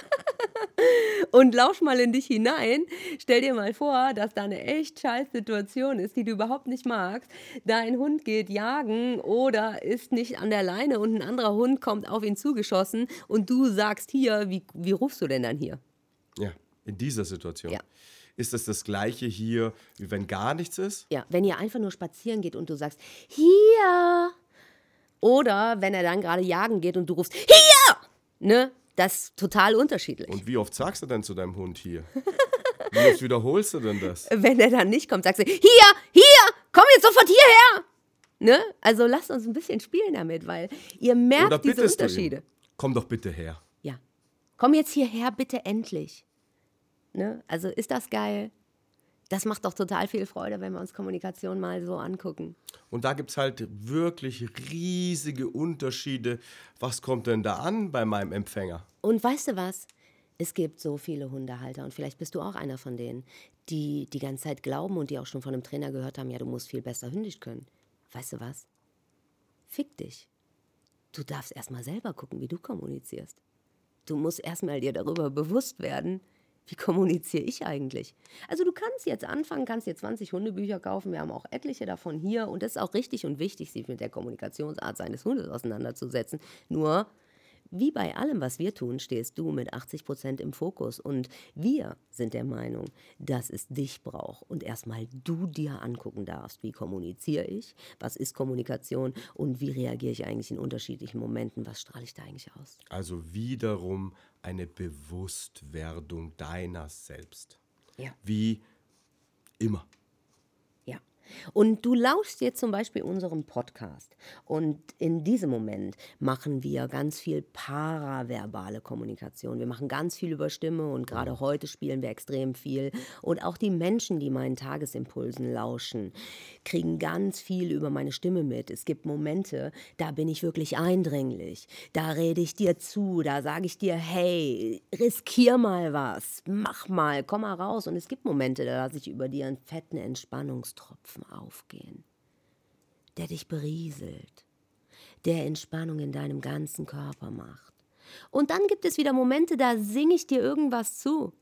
und lausch mal in dich hinein. Stell dir mal vor, dass da eine echt scheiß Situation ist, die du überhaupt nicht magst. Dein Hund geht jagen oder ist nicht an der Leine und ein anderer Hund kommt auf ihn zugeschossen und du sagst hier, wie, wie rufst du denn dann hier? ja, in dieser Situation. Ja. Ist das das gleiche hier, wie wenn gar nichts ist? Ja, wenn ihr einfach nur spazieren geht und du sagst, hier. Oder wenn er dann gerade jagen geht und du rufst, hier. Ne? Das ist total unterschiedlich. Und wie oft sagst du denn zu deinem Hund hier? Wie oft wiederholst du denn das? wenn er dann nicht kommt, sagst du, hier, hier, komm jetzt sofort hierher. Ne? Also lasst uns ein bisschen spielen damit, weil ihr merkt diese Unterschiede. Komm doch bitte her. Ja. Komm jetzt hierher, bitte endlich. Ne? Also ist das geil? Das macht doch total viel Freude, wenn wir uns Kommunikation mal so angucken. Und da gibt es halt wirklich riesige Unterschiede. Was kommt denn da an bei meinem Empfänger? Und weißt du was? Es gibt so viele Hundehalter und vielleicht bist du auch einer von denen, die die ganze Zeit glauben und die auch schon von einem Trainer gehört haben, ja, du musst viel besser hündisch können. Weißt du was? Fick dich. Du darfst erstmal selber gucken, wie du kommunizierst. Du musst erstmal dir darüber bewusst werden, wie kommuniziere ich eigentlich? Also du kannst jetzt anfangen, kannst dir 20 Hundebücher kaufen, wir haben auch etliche davon hier. Und es ist auch richtig und wichtig, sich mit der Kommunikationsart seines Hundes auseinanderzusetzen. Nur, wie bei allem, was wir tun, stehst du mit 80 Prozent im Fokus. Und wir sind der Meinung, dass es dich braucht. Und erstmal du dir angucken darfst, wie kommuniziere ich, was ist Kommunikation? Und wie reagiere ich eigentlich in unterschiedlichen Momenten, was strahle ich da eigentlich aus. Also wiederum eine Bewusstwerdung deiner selbst. Ja. Wie immer. Und du lauschst jetzt zum Beispiel unserem Podcast. Und in diesem Moment machen wir ganz viel paraverbale Kommunikation. Wir machen ganz viel über Stimme und gerade heute spielen wir extrem viel. Und auch die Menschen, die meinen Tagesimpulsen lauschen, kriegen ganz viel über meine Stimme mit. Es gibt Momente, da bin ich wirklich eindringlich. Da rede ich dir zu, da sage ich dir, hey, riskier mal was, mach mal, komm mal raus. Und es gibt Momente, da lasse ich über dir einen fetten Entspannungstropfen aufgehen, der dich berieselt, der Entspannung in deinem ganzen Körper macht. Und dann gibt es wieder Momente, da singe ich dir irgendwas zu.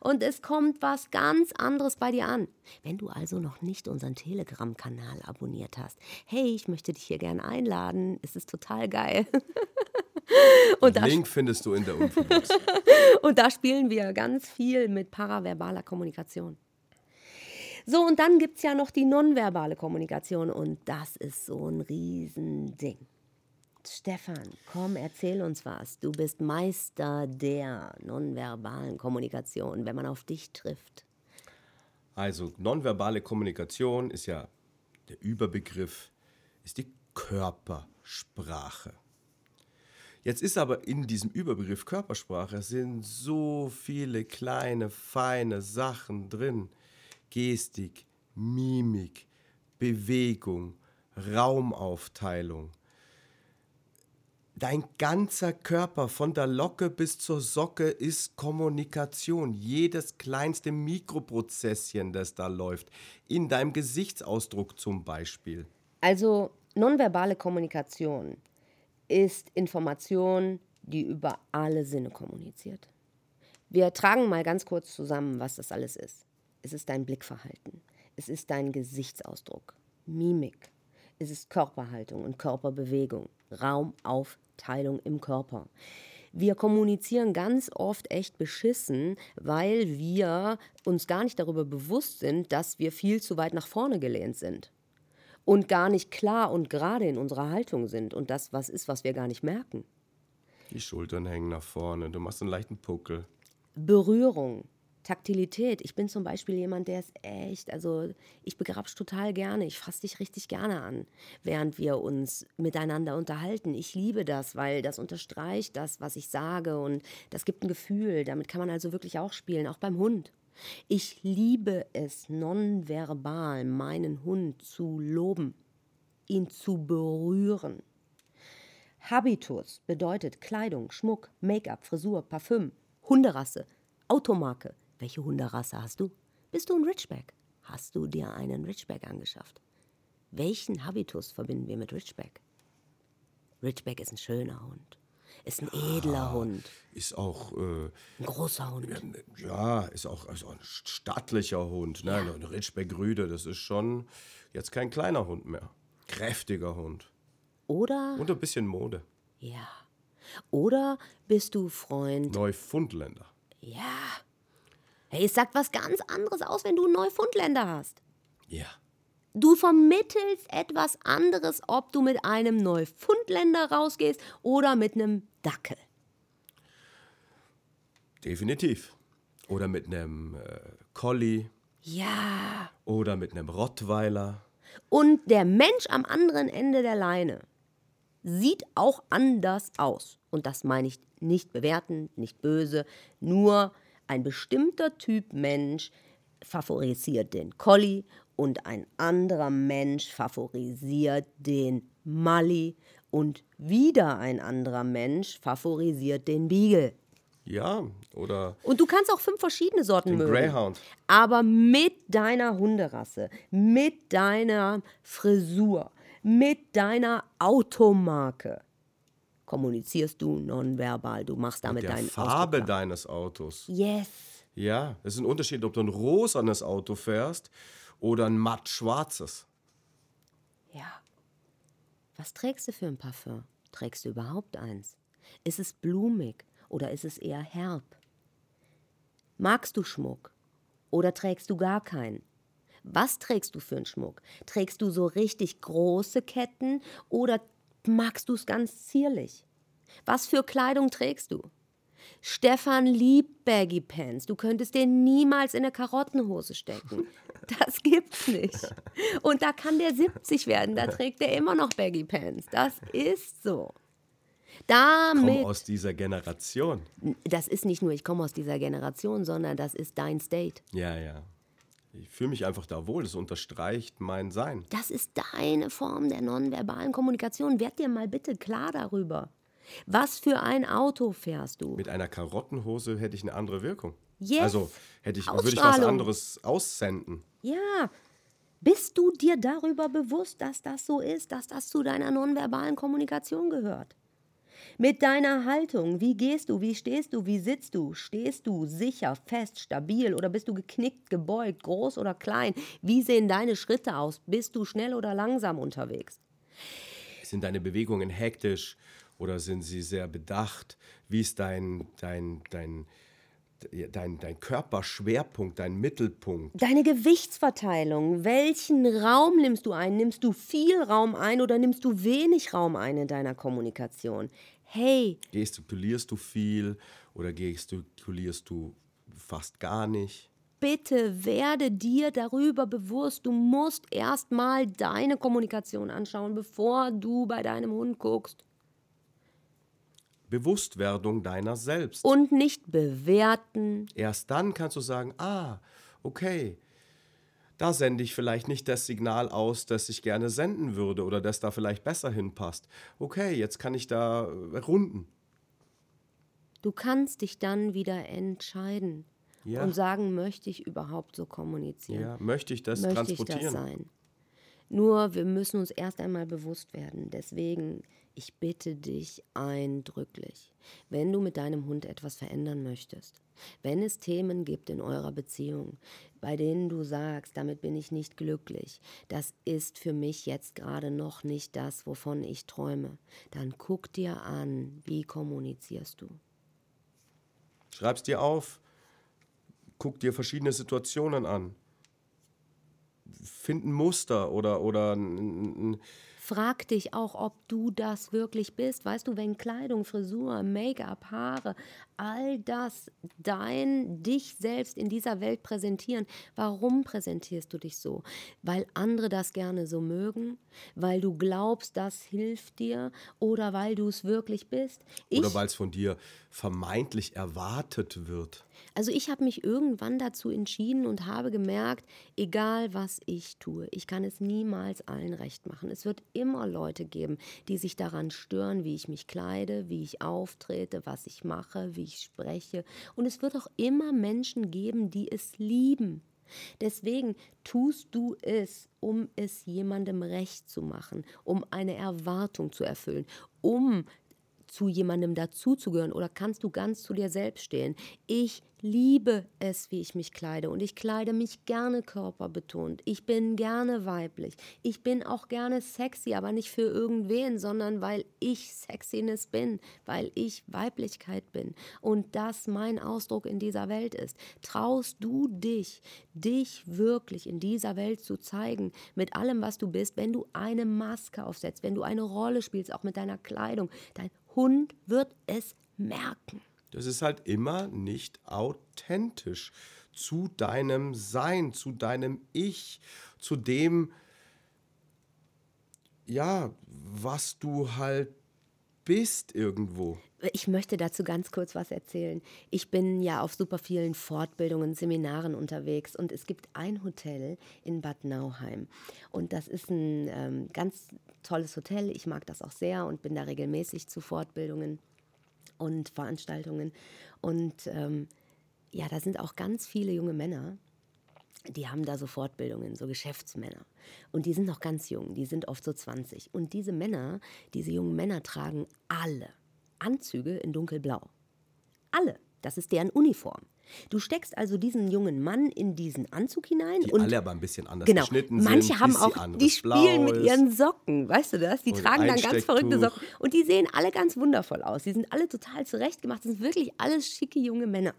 Und es kommt was ganz anderes bei dir an. Wenn du also noch nicht unseren Telegram-Kanal abonniert hast, hey, ich möchte dich hier gern einladen. Es ist total geil. Und Den da, Link findest du in der Infobox. und da spielen wir ganz viel mit paraverbaler Kommunikation. So, und dann gibt es ja noch die nonverbale Kommunikation und das ist so ein Riesending. Stefan, komm, erzähl uns was. Du bist Meister der nonverbalen Kommunikation, wenn man auf dich trifft. Also nonverbale Kommunikation ist ja der Überbegriff, ist die Körpersprache. Jetzt ist aber in diesem Überbegriff Körpersprache sind so viele kleine, feine Sachen drin. Gestik, Mimik, Bewegung, Raumaufteilung. Dein ganzer Körper, von der Locke bis zur Socke, ist Kommunikation. Jedes kleinste Mikroprozesschen, das da läuft. In deinem Gesichtsausdruck zum Beispiel. Also nonverbale Kommunikation ist Information, die über alle Sinne kommuniziert. Wir tragen mal ganz kurz zusammen, was das alles ist. Es ist dein Blickverhalten. Es ist dein Gesichtsausdruck, Mimik. Es ist Körperhaltung und Körperbewegung, Raumaufteilung im Körper. Wir kommunizieren ganz oft echt beschissen, weil wir uns gar nicht darüber bewusst sind, dass wir viel zu weit nach vorne gelehnt sind und gar nicht klar und gerade in unserer Haltung sind und das was ist, was wir gar nicht merken. Die Schultern hängen nach vorne, du machst einen leichten Puckel. Berührung, Taktilität. Ich bin zum Beispiel jemand, der ist echt, also ich begrapsch total gerne, ich fasse dich richtig gerne an, während wir uns miteinander unterhalten. Ich liebe das, weil das unterstreicht das, was ich sage und das gibt ein Gefühl. Damit kann man also wirklich auch spielen, auch beim Hund. Ich liebe es nonverbal, meinen Hund zu loben, ihn zu berühren. Habitus bedeutet Kleidung, Schmuck, Make-up, Frisur, Parfüm, Hunderasse, Automarke. Welche Hunderasse hast du? Bist du ein Ridgeback? Hast du dir einen Ridgeback angeschafft? Welchen Habitus verbinden wir mit Ridgeback? Ridgeback ist ein schöner Hund. Ist ein edler Hund. Ist auch, äh, Ein großer Hund. ja, ist auch, ist auch ein stattlicher Hund. Ne? Ein Ritschbeck-Rüde, das ist schon jetzt kein kleiner Hund mehr. Kräftiger Hund. Oder, Und ein bisschen Mode. ja. Oder bist du Freund Neufundländer. Ja. Hey, es sagt was ganz anderes aus, wenn du einen Neufundländer hast. Ja. Du vermittelst etwas anderes, ob du mit einem Neufundländer rausgehst oder mit einem Dackel. Definitiv. Oder mit einem äh, Collie Ja. oder mit einem Rottweiler. Und der Mensch am anderen Ende der Leine sieht auch anders aus. Und das meine ich nicht bewertend, nicht böse, nur ein bestimmter Typ Mensch favorisiert den Collie und ein anderer Mensch favorisiert den Mali und wieder ein anderer Mensch favorisiert den Beagle. Ja, oder Und du kannst auch fünf verschiedene Sorten den mögen. Greyhound. Aber mit deiner Hunderasse, mit deiner Frisur, mit deiner Automarke kommunizierst du nonverbal. Du machst damit Der deinen Farbe Ausdruck deines Autos. Yes. Ja, es ist ein Unterschied, ob du ein rosanes Auto fährst oder ein matt schwarzes. Ja. Was trägst du für ein Parfum? Trägst du überhaupt eins? Ist es blumig oder ist es eher herb? Magst du Schmuck oder trägst du gar keinen? Was trägst du für einen Schmuck? Trägst du so richtig große Ketten oder magst du es ganz zierlich? Was für Kleidung trägst du? Stefan liebt Baggy Pants. Du könntest den niemals in eine Karottenhose stecken. Das gibt's nicht. Und da kann der 70 werden, da trägt er immer noch Baggy Pants. Das ist so. Damit, aus dieser Generation. das ist nicht nur, ich komme aus dieser Generation, sondern das ist dein State. Ja, ja. Ich fühle mich einfach da wohl. Das unterstreicht mein Sein. Das ist deine Form der nonverbalen Kommunikation. Werd dir mal bitte klar darüber. Was für ein Auto fährst du? Mit einer Karottenhose hätte ich eine andere Wirkung. Yes. Also hätte ich, würde ich was anderes aussenden. Ja. Bist du dir darüber bewusst, dass das so ist, dass das zu deiner nonverbalen Kommunikation gehört? Mit deiner Haltung, wie gehst du, wie stehst du, wie sitzt du? Stehst du sicher, fest, stabil oder bist du geknickt, gebeugt, groß oder klein? Wie sehen deine Schritte aus? Bist du schnell oder langsam unterwegs? Sind deine Bewegungen hektisch oder sind sie sehr bedacht? Wie ist dein, dein, dein, dein, dein Körperschwerpunkt, dein Mittelpunkt? Deine Gewichtsverteilung, welchen Raum nimmst du ein? Nimmst du viel Raum ein oder nimmst du wenig Raum ein in deiner Kommunikation? Hey, Gestikulierst du viel oder gestikulierst du fast gar nicht? bitte werde dir darüber bewusst. Du musst erstmal deine Kommunikation anschauen, bevor du bei deinem Hund guckst. Bewusstwerdung deiner selbst. Und nicht bewerten. Erst dann kannst du sagen, ah, okay, da sende ich vielleicht nicht das Signal aus, das ich gerne senden würde oder das da vielleicht besser hinpasst. Okay, jetzt kann ich da äh, runden. Du kannst dich dann wieder entscheiden Ja. und sagen, möchte ich überhaupt so kommunizieren? Ja, möchte ich das möchte ich transportieren? das sein? Nur wir müssen uns erst einmal bewusst werden. Deswegen, ich bitte dich eindrücklich, wenn du mit deinem Hund etwas verändern möchtest, wenn es Themen gibt in eurer Beziehung, bei denen du sagst, damit bin ich nicht glücklich, das ist für mich jetzt gerade noch nicht das, wovon ich träume, dann guck dir an, wie kommunizierst du. Schreib's dir auf. Guck dir verschiedene Situationen an. Find ein Muster oder, oder ein, ein, Frag dich auch, ob du das wirklich bist. Weißt du, wenn Kleidung, Frisur, Make-up, Haare, all das dein, dich selbst in dieser Welt präsentieren, warum präsentierst du dich so? Weil andere das gerne so mögen? Weil du glaubst, das hilft dir? Oder weil du es wirklich bist? Ich, oder weil es von dir vermeintlich erwartet wird. also ich habe mich irgendwann dazu entschieden und habe gemerkt, egal was ich tue, ich kann es niemals allen recht machen. Es wird immer Leute geben, die sich daran stören, wie ich mich kleide, wie ich auftrete, was ich mache, wie ich spreche. Und es wird auch immer Menschen geben, die es lieben. Deswegen tust du es, um es jemandem recht zu machen, um eine Erwartung zu erfüllen, um zu jemandem dazuzugehören oder kannst du ganz zu dir selbst stehen? Ich liebe es, wie ich mich kleide und ich kleide mich gerne körperbetont. Ich bin gerne weiblich. Ich bin auch gerne sexy, aber nicht für irgendwen, sondern weil ich Sexiness bin, weil ich Weiblichkeit bin und das mein Ausdruck in dieser Welt ist. Traust du dich, dich wirklich in dieser Welt zu zeigen, mit allem, was du bist, wenn du eine Maske aufsetzt, wenn du eine Rolle spielst, auch mit deiner Kleidung, dein Hund wird es merken. Das ist halt immer nicht authentisch zu deinem Sein, zu deinem Ich, zu dem, ja, was du halt bist irgendwo. Ich möchte dazu ganz kurz was erzählen. Ich bin ja auf super vielen Fortbildungen, Seminaren unterwegs und es gibt ein Hotel in Bad Nauheim. Und das ist ein ähm, ganz tolles Hotel. Ich mag das auch sehr und bin da regelmäßig zu Fortbildungen und Veranstaltungen. Und ähm, ja, da sind auch ganz viele junge Männer, die haben da so Fortbildungen, so Geschäftsmänner. Und die sind noch ganz jung, die sind oft so 20. Und diese Männer, diese jungen Männer tragen alle Anzüge in dunkelblau. Alle. Das ist deren Uniform. Du steckst also diesen jungen Mann in diesen Anzug hinein Die und alle aber ein bisschen anders Genau. geschnitten Manche sind. haben auch, die spielen mit ihren. Socken, weißt du das? Die tragen dann ganz verrückte. Socken. Und die sehen alle ganz wundervoll aus. Die sind alle total zurechtgemacht. Das sind wirklich alles schicke junge Männer,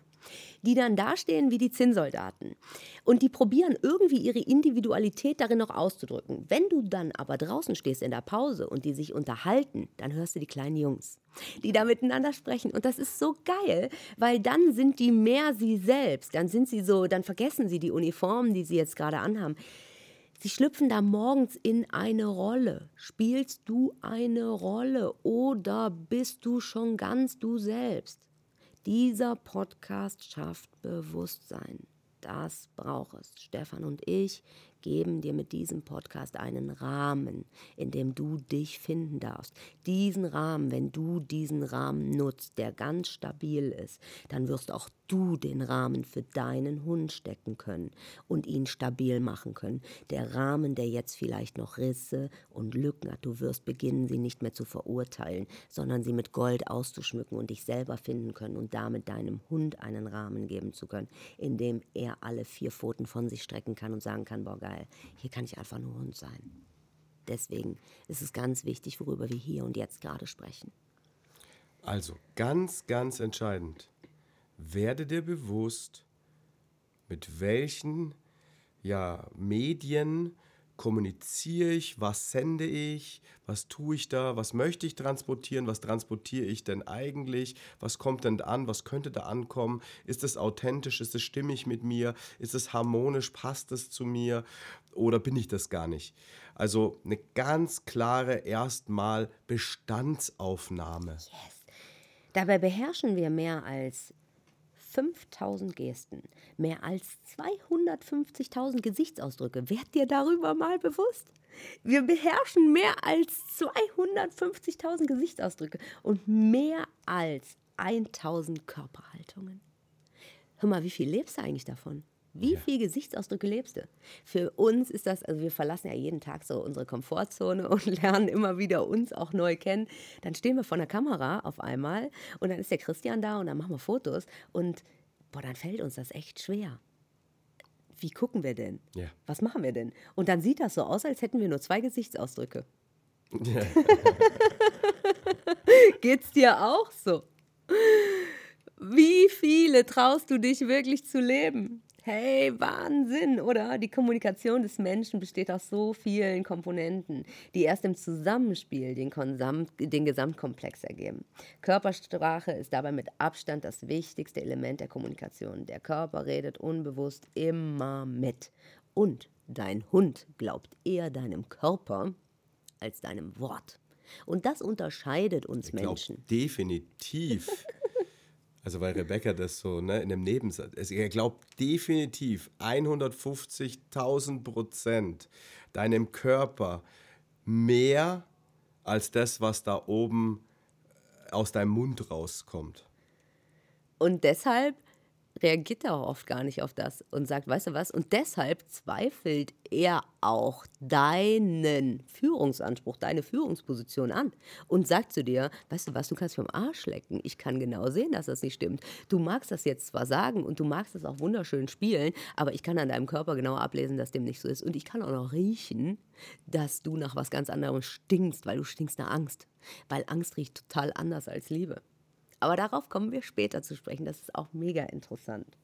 die dann dastehen wie die Zinnsoldaten. Und die probieren irgendwie ihre Individualität darin noch auszudrücken. Wenn du dann aber draußen stehst in der Pause und die sich unterhalten, dann hörst du die kleinen Jungs, die da miteinander sprechen. Und das ist so geil, weil dann sind die mehr sie selbst. Dann sind sie so, dann vergessen sie die Uniformen, die sie jetzt gerade anhaben. Sie schlüpfen da morgens in eine Rolle. Spielst du eine Rolle oder bist du schon ganz du selbst? Dieser Podcast schafft Bewusstsein. Das braucht es. Stefan und ich geben dir mit diesem Podcast einen Rahmen, in dem du dich finden darfst. Diesen Rahmen, wenn du diesen Rahmen nutzt, der ganz stabil ist, dann wirst auch du den Rahmen für deinen Hund stecken können und ihn stabil machen können. Der Rahmen, der jetzt vielleicht noch Risse und Lücken hat, du wirst beginnen, sie nicht mehr zu verurteilen, sondern sie mit Gold auszuschmücken und dich selber finden können und damit deinem Hund einen Rahmen geben zu können, in dem er alle vier Pfoten von sich strecken kann und sagen kann, boah geil, hier kann ich einfach nur Hund sein. Deswegen ist es ganz wichtig, worüber wir hier und jetzt gerade sprechen. Also ganz, ganz entscheidend. Werde dir bewusst, mit welchen ja, Medien kommuniziere ich, was sende ich, was tue ich da, was möchte ich transportieren, was transportiere ich denn eigentlich, was kommt denn an, was könnte da ankommen, ist es authentisch, ist es stimmig mit mir, ist es harmonisch, passt es zu mir oder bin ich das gar nicht? Also eine ganz klare erstmal Bestandsaufnahme. Dabei beherrschen wir mehr als 5000 Gesten, mehr als 250.000 Gesichtsausdrücke. Werd dir darüber mal bewusst. Wir beherrschen mehr als 250.000 Gesichtsausdrücke und mehr als 1000 Körperhaltungen. Hör mal, wie viel lebst du eigentlich davon? Wie ja. viele Gesichtsausdrücke lebst du? Für uns ist das, also wir verlassen ja jeden Tag so unsere Komfortzone und lernen immer wieder uns auch neu kennen. Dann stehen wir vor der Kamera auf einmal und dann ist der Christian da und dann machen wir Fotos und boah, dann fällt uns das echt schwer. Wie gucken wir denn? Ja. Was machen wir denn? Und dann sieht das so aus, als hätten wir nur zwei Gesichtsausdrücke. Ja. Geht's dir auch so? Wie viele traust du dich wirklich zu leben? Hey, Wahnsinn, oder? Die Kommunikation des Menschen besteht aus so vielen Komponenten, die erst im Zusammenspiel den, Konsam den Gesamtkomplex ergeben. Körpersprache ist dabei mit Abstand das wichtigste Element der Kommunikation. Der Körper redet unbewusst immer mit. Und dein Hund glaubt eher deinem Körper als deinem Wort. Und das unterscheidet uns Menschen. Definitiv. Also weil Rebecca das so ne, in einem Nebensatz, also er glaubt definitiv 150.000 Prozent deinem Körper mehr als das, was da oben aus deinem Mund rauskommt. Und deshalb reagiert er auch oft gar nicht auf das und sagt, weißt du was? Und deshalb zweifelt er auch deinen Führungsanspruch, deine Führungsposition an und sagt zu dir, weißt du was, du kannst vom Arsch lecken. Ich kann genau sehen, dass das nicht stimmt. Du magst das jetzt zwar sagen und du magst es auch wunderschön spielen, aber ich kann an deinem Körper genau ablesen, dass dem nicht so ist. Und ich kann auch noch riechen, dass du nach was ganz anderem stinkst, weil du stinkst nach Angst. Weil Angst riecht total anders als Liebe. Aber darauf kommen wir später zu sprechen. Das ist auch mega interessant.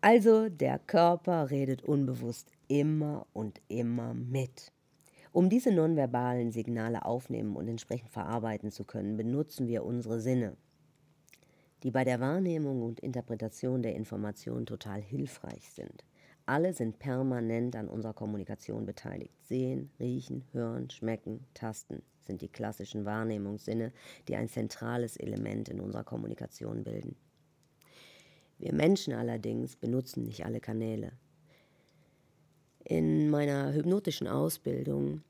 Also der Körper redet unbewusst immer und immer mit. Um diese nonverbalen Signale aufnehmen und entsprechend verarbeiten zu können, benutzen wir unsere Sinne, die bei der Wahrnehmung und Interpretation der Information total hilfreich sind. Alle sind permanent an unserer Kommunikation beteiligt. Sehen, riechen, hören, schmecken, tasten sind die klassischen Wahrnehmungssinne, die ein zentrales Element in unserer Kommunikation bilden. Wir Menschen allerdings benutzen nicht alle Kanäle. In meiner hypnotischen Ausbildung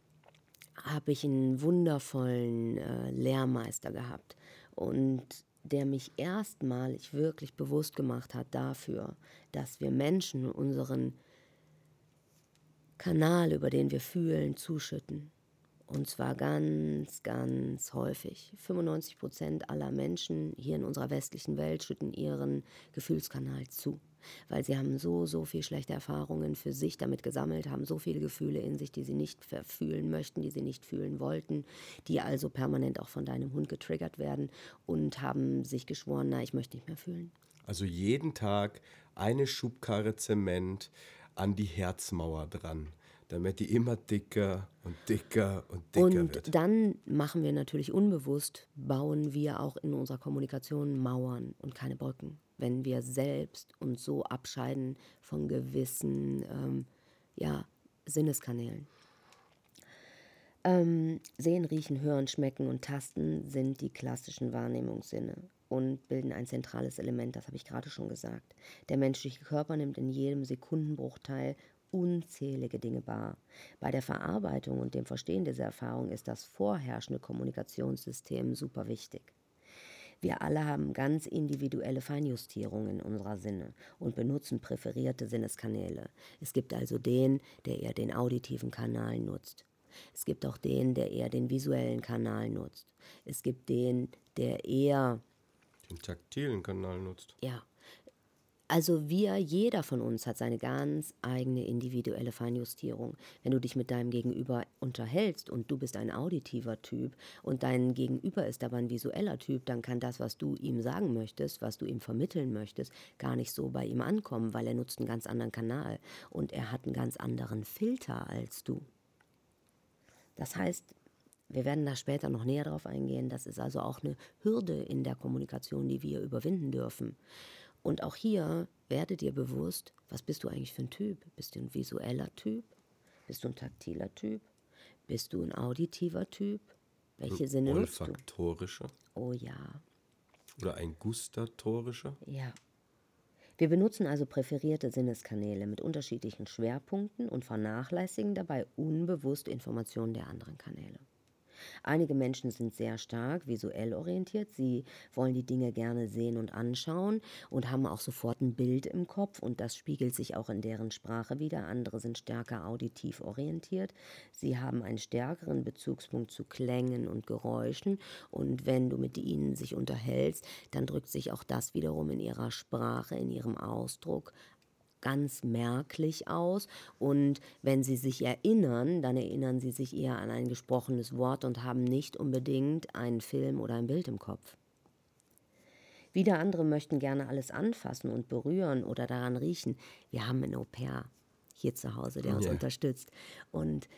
habe ich einen wundervollen äh, Lehrmeister gehabt und der mich erstmalig wirklich bewusst gemacht hat dafür, dass wir Menschen unseren Kanal, über den wir fühlen, zuschütten. Und zwar ganz, ganz häufig. 95 Prozent aller Menschen hier in unserer westlichen Welt schütten ihren Gefühlskanal zu weil sie haben so, so viel schlechte Erfahrungen für sich damit gesammelt, haben so viele Gefühle in sich, die sie nicht verfühlen möchten, die sie nicht fühlen wollten, die also permanent auch von deinem Hund getriggert werden und haben sich geschworen, na, ich möchte nicht mehr fühlen. Also jeden Tag eine Schubkarre Zement an die Herzmauer dran damit die immer dicker und dicker und dicker und wird. Und dann machen wir natürlich unbewusst, bauen wir auch in unserer Kommunikation Mauern und keine Brücken wenn wir selbst uns so abscheiden von gewissen ähm, ja, Sinneskanälen. Ähm, sehen, riechen, hören, schmecken und tasten sind die klassischen Wahrnehmungssinne und bilden ein zentrales Element, das habe ich gerade schon gesagt. Der menschliche Körper nimmt in jedem Sekundenbruchteil unzählige Dinge wahr. Bei der Verarbeitung und dem Verstehen dieser Erfahrung ist das vorherrschende Kommunikationssystem super wichtig. Wir alle haben ganz individuelle Feinjustierungen unserer Sinne und benutzen präferierte Sinneskanäle. Es gibt also den, der eher den auditiven Kanal nutzt. Es gibt auch den, der eher den visuellen Kanal nutzt. Es gibt den, der eher den taktilen Kanal nutzt. Ja, also wir, jeder von uns hat seine ganz eigene individuelle Feinjustierung. Wenn du dich mit deinem Gegenüber unterhältst und du bist ein auditiver Typ und dein Gegenüber ist aber ein visueller Typ, dann kann das, was du ihm sagen möchtest, was du ihm vermitteln möchtest, gar nicht so bei ihm ankommen, weil er nutzt einen ganz anderen Kanal und er hat einen ganz anderen Filter als du. Das heißt, wir werden da später noch näher drauf eingehen. Das ist also auch eine Hürde in der Kommunikation, die wir überwinden dürfen. Und auch hier werde dir bewusst, was bist du eigentlich für ein Typ? Bist du ein visueller Typ? Bist du ein taktiler Typ? Bist du ein auditiver Typ? Welche Sinne nutzt du? Olfaktorische. Oh ja. Oder ein gustatorischer? Ja. Wir benutzen also präferierte Sinneskanäle mit unterschiedlichen Schwerpunkten und vernachlässigen dabei unbewusst Informationen der anderen Kanäle. Einige Menschen sind sehr stark visuell orientiert. Sie wollen die Dinge gerne sehen und anschauen und haben auch sofort ein Bild im Kopf und das spiegelt sich auch in deren Sprache wieder. Andere sind stärker auditiv orientiert. Sie haben einen stärkeren Bezugspunkt zu Klängen und Geräuschen und wenn du mit ihnen sich unterhältst, dann drückt sich auch das wiederum in ihrer Sprache, in ihrem Ausdruck ganz merklich aus. Und wenn Sie sich erinnern, dann erinnern Sie sich eher an ein gesprochenes Wort und haben nicht unbedingt einen Film oder ein Bild im Kopf. Wieder andere möchten gerne alles anfassen und berühren oder daran riechen. Wir haben einen Au-pair hier zu Hause, der uns yeah. unterstützt. Und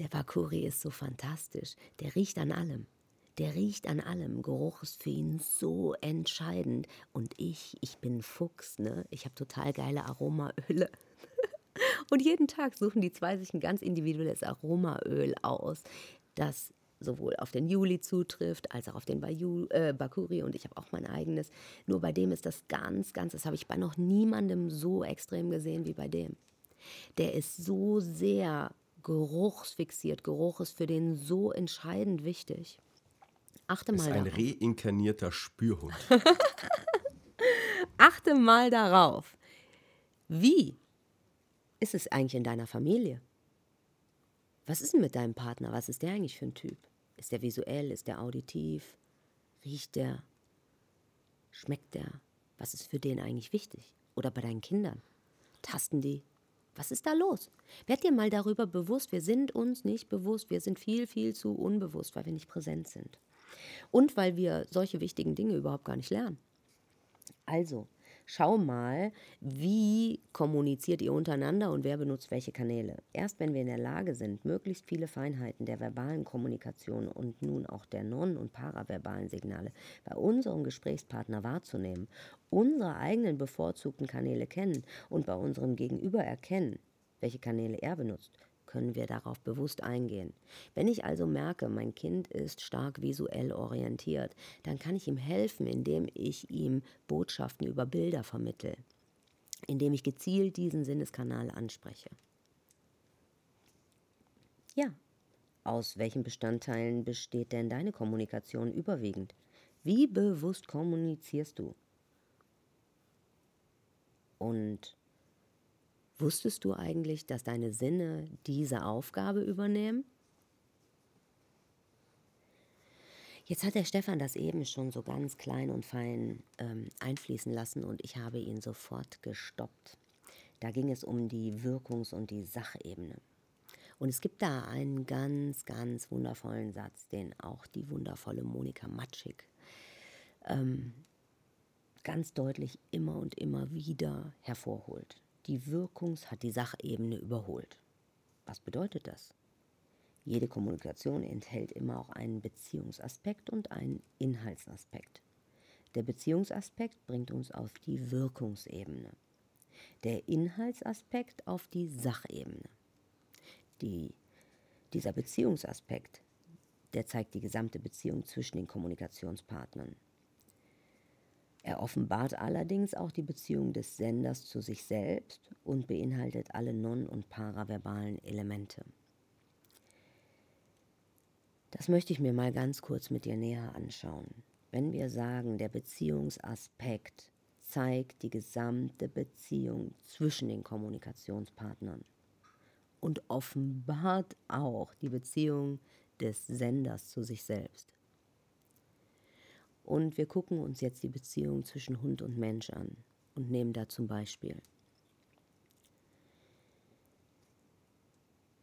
der Bakuri ist so fantastisch. Der riecht an allem. Der riecht an allem. Geruch ist für ihn so entscheidend. Und ich, ich bin Fuchs, ne? Ich habe total geile Aromaöle. Und jeden Tag suchen die zwei sich ein ganz individuelles Aromaöl aus, das sowohl auf den Juli zutrifft, als auch auf den Bayu, äh, Bakuri und ich habe auch mein eigenes. Nur bei dem ist das ganz, ganz, das habe ich bei noch niemandem so extrem gesehen wie bei dem. Der ist so sehr geruchsfixiert. Geruch ist für den so entscheidend wichtig. Achte mal ist ein darauf. reinkarnierter Spürhund. Achte mal darauf. Wie ist es eigentlich in deiner Familie? Was ist denn mit deinem Partner? Was ist der eigentlich für ein Typ? Ist der visuell? Ist der auditiv? Riecht der? Schmeckt der? Was ist für den eigentlich wichtig? Oder bei deinen Kindern? Tasten die? Was ist da los? Werd dir mal darüber bewusst, wir sind uns nicht bewusst, wir sind viel, viel zu unbewusst, weil wir nicht präsent sind. Und weil wir solche wichtigen Dinge überhaupt gar nicht lernen. Also, schau mal, wie kommuniziert ihr untereinander und wer benutzt welche Kanäle. Erst wenn wir in der Lage sind, möglichst viele Feinheiten der verbalen Kommunikation und nun auch der non- und paraverbalen Signale bei unserem Gesprächspartner wahrzunehmen, unsere eigenen bevorzugten Kanäle kennen und bei unserem Gegenüber erkennen, welche Kanäle er benutzt, können wir darauf bewusst eingehen. Wenn ich also merke, mein Kind ist stark visuell orientiert, dann kann ich ihm helfen, indem ich ihm Botschaften über Bilder vermittle, indem ich gezielt diesen Sinneskanal anspreche. Ja, aus welchen Bestandteilen besteht denn deine Kommunikation überwiegend? Wie bewusst kommunizierst du? Und Wusstest du eigentlich, dass deine Sinne diese Aufgabe übernehmen? Jetzt hat der Stefan das eben schon so ganz klein und fein ähm, einfließen lassen und ich habe ihn sofort gestoppt. Da ging es um die Wirkungs- und die Sachebene. Und es gibt da einen ganz, ganz wundervollen Satz, den auch die wundervolle Monika Matschig ähm, ganz deutlich immer und immer wieder hervorholt. Die Wirkungs hat die Sachebene überholt. Was bedeutet das? Jede Kommunikation enthält immer auch einen Beziehungsaspekt und einen Inhaltsaspekt. Der Beziehungsaspekt bringt uns auf die Wirkungsebene. Der Inhaltsaspekt auf die Sachebene. Die, dieser Beziehungsaspekt, der zeigt die gesamte Beziehung zwischen den Kommunikationspartnern. Er offenbart allerdings auch die Beziehung des Senders zu sich selbst und beinhaltet alle non- und paraverbalen Elemente. Das möchte ich mir mal ganz kurz mit dir näher anschauen. Wenn wir sagen, der Beziehungsaspekt zeigt die gesamte Beziehung zwischen den Kommunikationspartnern und offenbart auch die Beziehung des Senders zu sich selbst. Und wir gucken uns jetzt die Beziehung zwischen Hund und Mensch an und nehmen da zum Beispiel.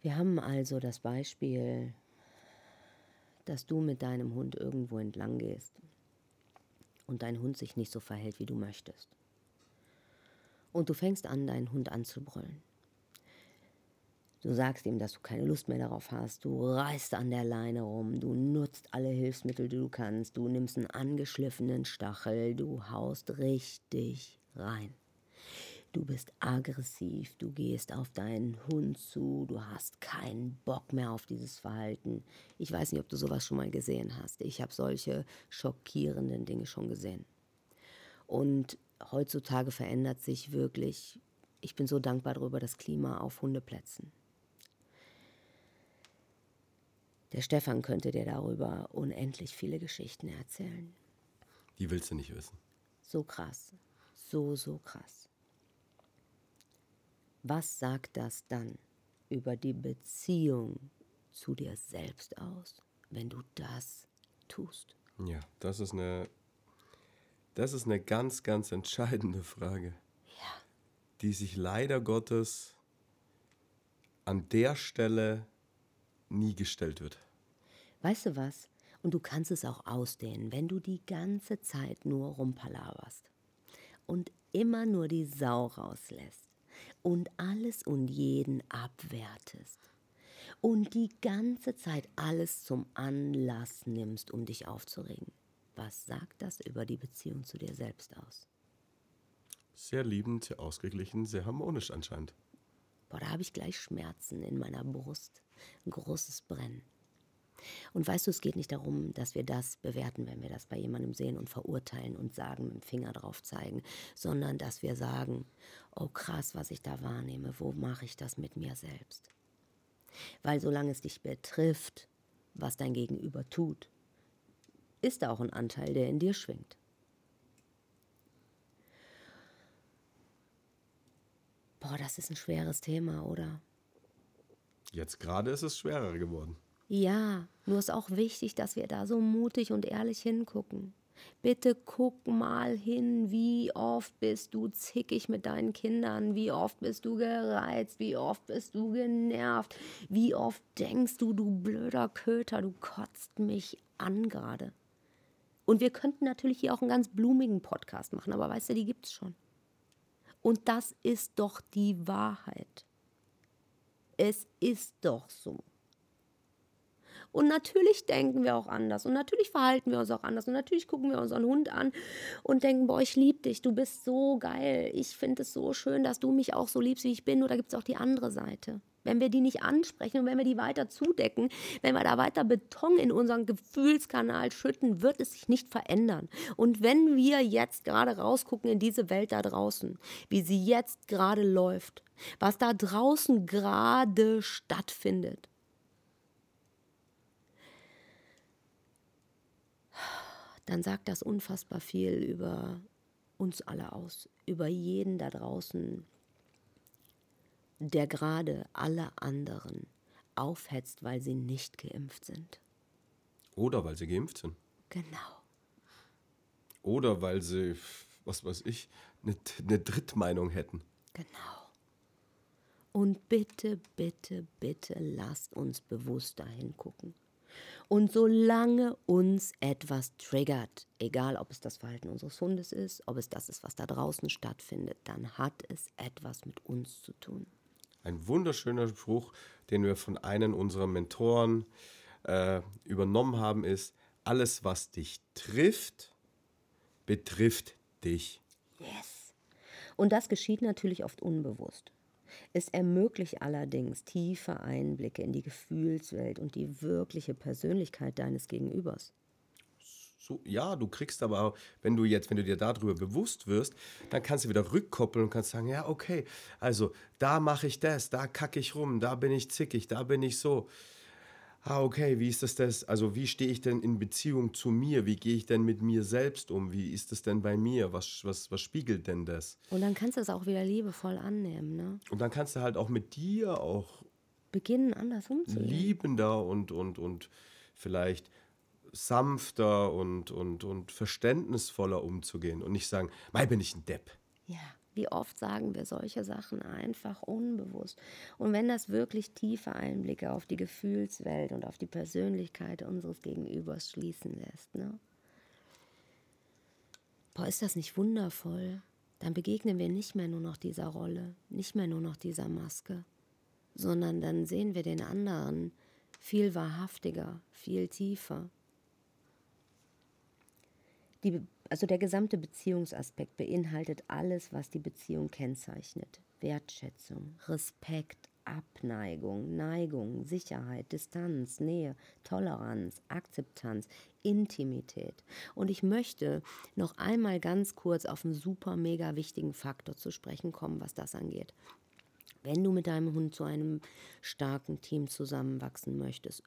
Wir haben also das Beispiel, dass du mit deinem Hund irgendwo entlang gehst und dein Hund sich nicht so verhält, wie du möchtest. Und du fängst an, deinen Hund anzubrüllen. Du sagst ihm, dass du keine Lust mehr darauf hast. Du reißt an der Leine rum. Du nutzt alle Hilfsmittel, die du kannst. Du nimmst einen angeschliffenen Stachel. Du haust richtig rein. Du bist aggressiv, du gehst auf deinen Hund zu, du hast keinen Bock mehr auf dieses Verhalten. Ich weiß nicht, ob du sowas schon mal gesehen hast. Ich habe solche schockierenden Dinge schon gesehen. Und heutzutage verändert sich wirklich, ich bin so dankbar darüber, das Klima auf Hundeplätzen. Der Stefan könnte dir darüber unendlich viele Geschichten erzählen. Die willst du nicht wissen. So krass. So, so krass. Was sagt das dann über die Beziehung zu dir selbst aus, wenn du das tust? Ja, das ist eine, das ist eine ganz, ganz entscheidende Frage. Ja. Die sich leider Gottes an der Stelle nie gestellt wird. Weißt du was? Und du kannst es auch ausdehnen, wenn du die ganze Zeit nur rumpalaverst und immer nur die Sau rauslässt und alles und jeden abwertest und die ganze Zeit alles zum Anlass nimmst, um dich aufzuregen. Was sagt das über die Beziehung zu dir selbst aus? Sehr liebend, sehr ausgeglichen, sehr harmonisch anscheinend. Boah, da habe ich gleich Schmerzen in meiner Brust, ein großes Brennen. Und weißt du, es geht nicht darum, dass wir das bewerten, wenn wir das bei jemandem sehen und verurteilen und sagen, mit dem Finger drauf zeigen, sondern dass wir sagen, oh krass, was ich da wahrnehme, wo mache ich das mit mir selbst? Weil solange es dich betrifft, was dein Gegenüber tut, ist da auch ein Anteil, der in dir schwingt. Boah, das ist ein schweres Thema, oder? Jetzt gerade ist es schwerer geworden. Ja, nur ist auch wichtig, dass wir da so mutig und ehrlich hingucken. Bitte guck mal hin, wie oft bist du zickig mit deinen Kindern, wie oft bist du gereizt, wie oft bist du genervt, wie oft denkst du, du blöder Köter, du kotzt mich an gerade. Und wir könnten natürlich hier auch einen ganz blumigen Podcast machen, aber weißt du, die gibt's schon. Und das ist doch die Wahrheit. Es ist doch so. Und natürlich denken wir auch anders und natürlich verhalten wir uns auch anders und natürlich gucken wir unseren Hund an und denken, boah, ich liebe dich, du bist so geil, ich finde es so schön, dass du mich auch so liebst, wie ich bin. Oder gibt es auch die andere Seite? Wenn wir die nicht ansprechen und wenn wir die weiter zudecken, wenn wir da weiter Beton in unseren Gefühlskanal schütten, wird es sich nicht verändern. Und wenn wir jetzt gerade rausgucken in diese Welt da draußen, wie sie jetzt gerade läuft, was da draußen gerade stattfindet, dann sagt das unfassbar viel über uns alle aus, über jeden da draußen, der gerade alle anderen aufhetzt, weil sie nicht geimpft sind. Oder weil sie geimpft sind. Genau. Oder weil sie, was weiß ich, eine, eine Drittmeinung hätten. Genau. Und bitte, bitte, bitte lasst uns bewusst dahin gucken. Und solange uns etwas triggert, egal ob es das Verhalten unseres Hundes ist, ob es das ist, was da draußen stattfindet, dann hat es etwas mit uns zu tun. Ein wunderschöner Spruch, den wir von einem unserer Mentoren äh, übernommen haben, ist, alles, was dich trifft, betrifft dich. Yes. Und das geschieht natürlich oft unbewusst. Es ermöglicht allerdings tiefe Einblicke in die Gefühlswelt und die wirkliche Persönlichkeit deines Gegenübers. So, ja, du kriegst aber auch, wenn du jetzt, wenn du dir darüber bewusst wirst, dann kannst du wieder rückkoppeln und kannst sagen, ja, okay, also da mache ich das, da kacke ich rum, da bin ich zickig, da bin ich so ah, okay, wie ist das das? Also wie stehe ich denn in Beziehung zu mir? Wie gehe ich denn mit mir selbst um? Wie ist das denn bei mir? Was, was, was spiegelt denn das? Und dann kannst du es auch wieder liebevoll annehmen, ne? Und dann kannst du halt auch mit dir auch beginnen, anders umzugehen. Liebender und, und, und vielleicht sanfter und, und, und verständnisvoller umzugehen und nicht sagen, mal bin ich ein Depp. Ja. Wie oft sagen wir solche Sachen einfach unbewusst? Und wenn das wirklich tiefe Einblicke auf die Gefühlswelt und auf die Persönlichkeit unseres Gegenübers schließen lässt, ne? Boah, ist das nicht wundervoll? Dann begegnen wir nicht mehr nur noch dieser Rolle, nicht mehr nur noch dieser Maske, sondern dann sehen wir den anderen viel wahrhaftiger, viel tiefer. Die, also der gesamte Beziehungsaspekt beinhaltet alles, was die Beziehung kennzeichnet. Wertschätzung, Respekt, Abneigung, Neigung, Sicherheit, Distanz, Nähe, Toleranz, Akzeptanz, Intimität. Und ich möchte noch einmal ganz kurz auf einen super mega wichtigen Faktor zu sprechen kommen, was das angeht. Wenn du mit deinem Hund zu einem starken Team zusammenwachsen möchtest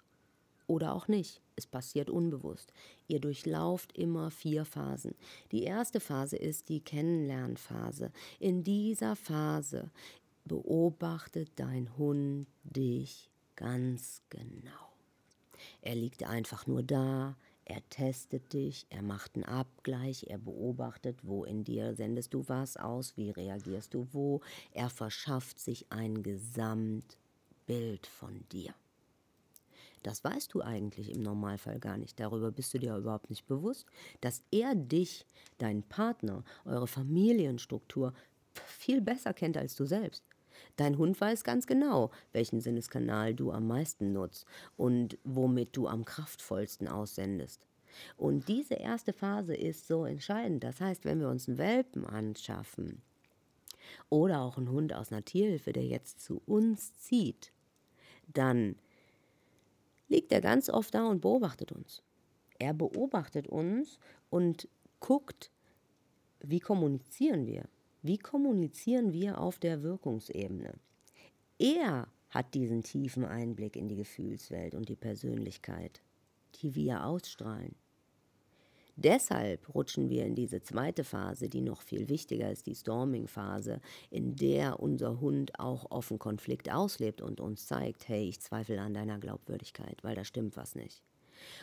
oder auch nicht, es passiert unbewusst. Ihr durchlauft immer vier Phasen. Die erste Phase ist die Kennenlernphase. In dieser Phase beobachtet dein Hund dich ganz genau. Er liegt einfach nur da, er testet dich, er macht einen Abgleich, er beobachtet, wo in dir sendest du was aus, wie reagierst du wo. Er verschafft sich ein Gesamtbild von dir. Das weißt du eigentlich im Normalfall gar nicht. Darüber bist du dir überhaupt nicht bewusst, dass er dich, deinen Partner, eure Familienstruktur viel besser kennt als du selbst. Dein Hund weiß ganz genau, welchen Sinneskanal du am meisten nutzt und womit du am kraftvollsten aussendest. Und diese erste Phase ist so entscheidend. Das heißt, wenn wir uns einen Welpen anschaffen oder auch einen Hund aus einer Tierhilfe, der jetzt zu uns zieht, dann liegt er ganz oft da und beobachtet uns. Er beobachtet uns und guckt, wie kommunizieren wir. Wie kommunizieren wir auf der Wirkungsebene? Er hat diesen tiefen Einblick in die Gefühlswelt und die Persönlichkeit, die wir ausstrahlen. Deshalb rutschen wir in diese zweite Phase, die noch viel wichtiger ist, die Storming-Phase, in der unser Hund auch offen Konflikt auslebt und uns zeigt, hey, ich zweifle an deiner Glaubwürdigkeit, weil da stimmt was nicht.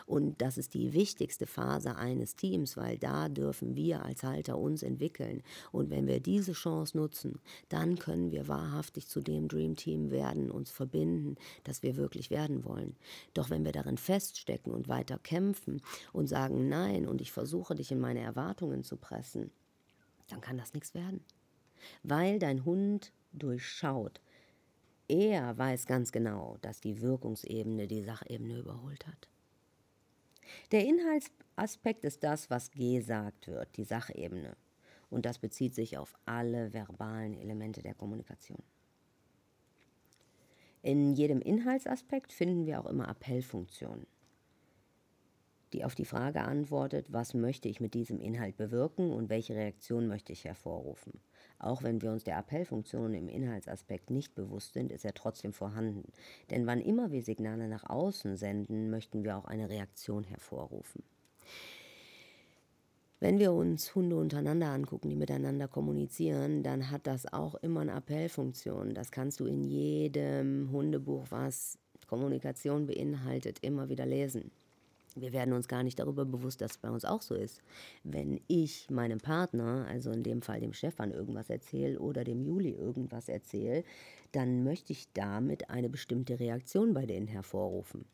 Und das ist die wichtigste Phase eines Teams, weil da dürfen wir als Halter uns entwickeln. Und wenn wir diese Chance nutzen, dann können wir wahrhaftig zu dem Dream Team werden, uns verbinden, das wir wirklich werden wollen. Doch wenn wir darin feststecken und weiter kämpfen und sagen Nein und ich versuche dich in meine Erwartungen zu pressen, dann kann das nichts werden. Weil dein Hund durchschaut, er weiß ganz genau, dass die Wirkungsebene die Sachebene überholt hat. Der Inhaltsaspekt ist das, was gesagt wird, die Sachebene. Und das bezieht sich auf alle verbalen Elemente der Kommunikation. In jedem Inhaltsaspekt finden wir auch immer Appellfunktionen die auf die Frage antwortet, was möchte ich mit diesem Inhalt bewirken und welche Reaktion möchte ich hervorrufen. Auch wenn wir uns der Appellfunktion im Inhaltsaspekt nicht bewusst sind, ist er trotzdem vorhanden. Denn wann immer wir Signale nach außen senden, möchten wir auch eine Reaktion hervorrufen. Wenn wir uns Hunde untereinander angucken, die miteinander kommunizieren, dann hat das auch immer eine Appellfunktion. Das kannst du in jedem Hundebuch, was Kommunikation beinhaltet, immer wieder lesen. Wir werden uns gar nicht darüber bewusst, dass es bei uns auch so ist. Wenn ich meinem Partner, also in dem Fall dem Stefan, irgendwas erzähle oder dem Juli irgendwas erzähle, dann möchte ich damit eine bestimmte Reaktion bei denen hervorrufen.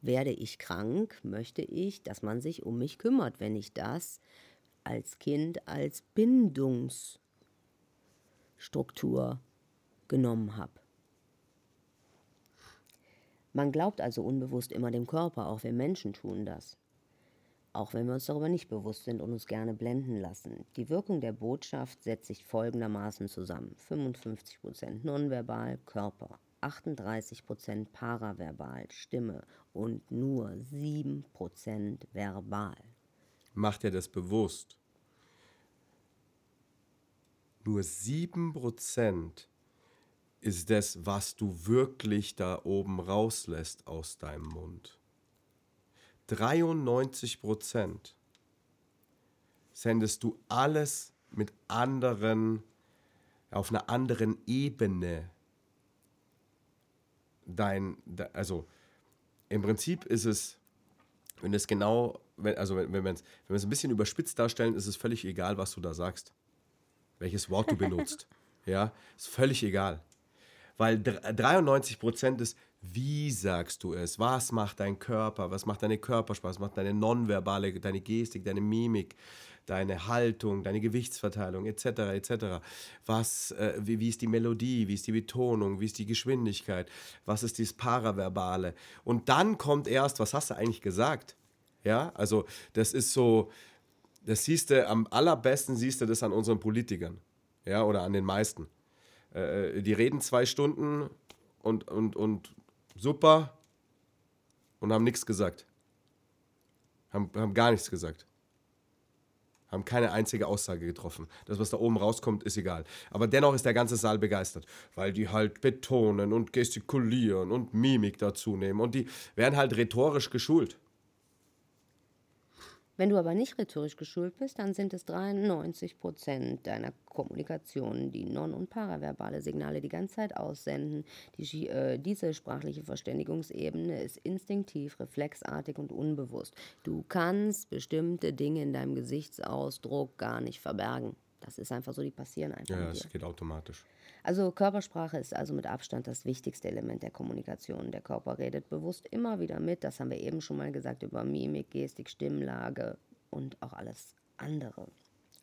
Werde ich krank, möchte ich, dass man sich um mich kümmert, wenn ich das als Kind als Bindungsstruktur genommen habe. Man glaubt also unbewusst immer dem Körper, auch wir Menschen tun das. Auch wenn wir uns darüber nicht bewusst sind und uns gerne blenden lassen. Die Wirkung der Botschaft setzt sich folgendermaßen zusammen. 55% nonverbal, Körper, 38% paraverbal, Stimme und nur 7% verbal. Macht er das bewusst? Nur 7% ist das, was du wirklich da oben rauslässt aus deinem Mund. 93 Prozent sendest du alles mit anderen, auf einer anderen Ebene. Dein, also im Prinzip ist es, wenn es genau, also wenn, wenn wir es wenn ein bisschen überspitzt darstellen, ist es völlig egal, was du da sagst. Welches Wort du benutzt. ja, ist völlig egal weil 93 Prozent ist, wie sagst du es? Was macht dein Körper? Was macht deine Körpersprache? Was macht deine nonverbale, deine Gestik, deine Mimik, deine Haltung, deine Gewichtsverteilung etc. etc. Was, äh, wie, wie ist die Melodie? Wie ist die Betonung? Wie ist die Geschwindigkeit? Was ist das Paraverbale? Und dann kommt erst, was hast du eigentlich gesagt? Ja, also das ist so, Das siehst du, am allerbesten siehst du das an unseren Politikern. Ja, oder an den meisten. Äh, die reden zwei Stunden und, und, und super und haben nichts gesagt. Haben, haben gar nichts gesagt. Haben keine einzige Aussage getroffen. Das, was da oben rauskommt, ist egal. Aber dennoch ist der ganze Saal begeistert, weil die halt betonen und gestikulieren und Mimik dazu nehmen. Und die werden halt rhetorisch geschult. Wenn du aber nicht rhetorisch geschult bist, dann sind es 93 Prozent deiner Kommunikation, die non- und paraverbale Signale die ganze Zeit aussenden. Die, äh, diese sprachliche Verständigungsebene ist instinktiv, reflexartig und unbewusst. Du kannst bestimmte Dinge in deinem Gesichtsausdruck gar nicht verbergen. Das ist einfach so, die passieren einfach. Ja, es geht automatisch. Also Körpersprache ist also mit Abstand das wichtigste Element der Kommunikation. Der Körper redet bewusst immer wieder mit. Das haben wir eben schon mal gesagt über Mimik, Gestik, Stimmlage und auch alles andere.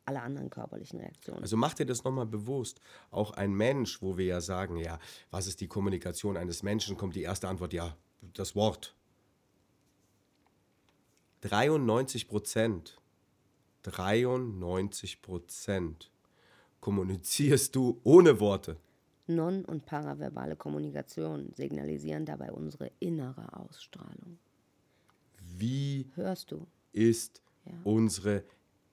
Alle anderen körperlichen Reaktionen. Also mach dir das nochmal bewusst. Auch ein Mensch, wo wir ja sagen, ja, was ist die Kommunikation eines Menschen, kommt die erste Antwort, ja, das Wort. 93 Prozent, 93 Prozent kommunizierst du ohne Worte. Non- und paraverbale Kommunikation signalisieren dabei unsere innere Ausstrahlung. Wie Hörst du? ist unsere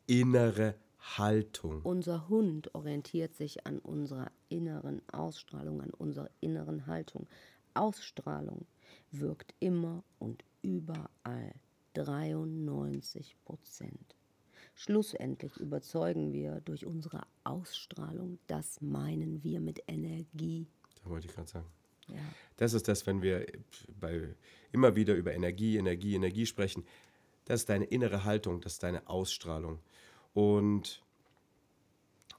innere Haltung? Unser Hund orientiert sich an unserer inneren Ausstrahlung, an unserer inneren Haltung. Ausstrahlung wirkt immer und überall. 93 Prozent. Schlussendlich überzeugen wir durch unsere Ausstrahlung, das meinen wir mit Energie. Da wollte ich gerade sagen. Ja. Das ist das, wenn wir bei, immer wieder über Energie, Energie, Energie sprechen. Das ist deine innere Haltung, das ist deine Ausstrahlung. Und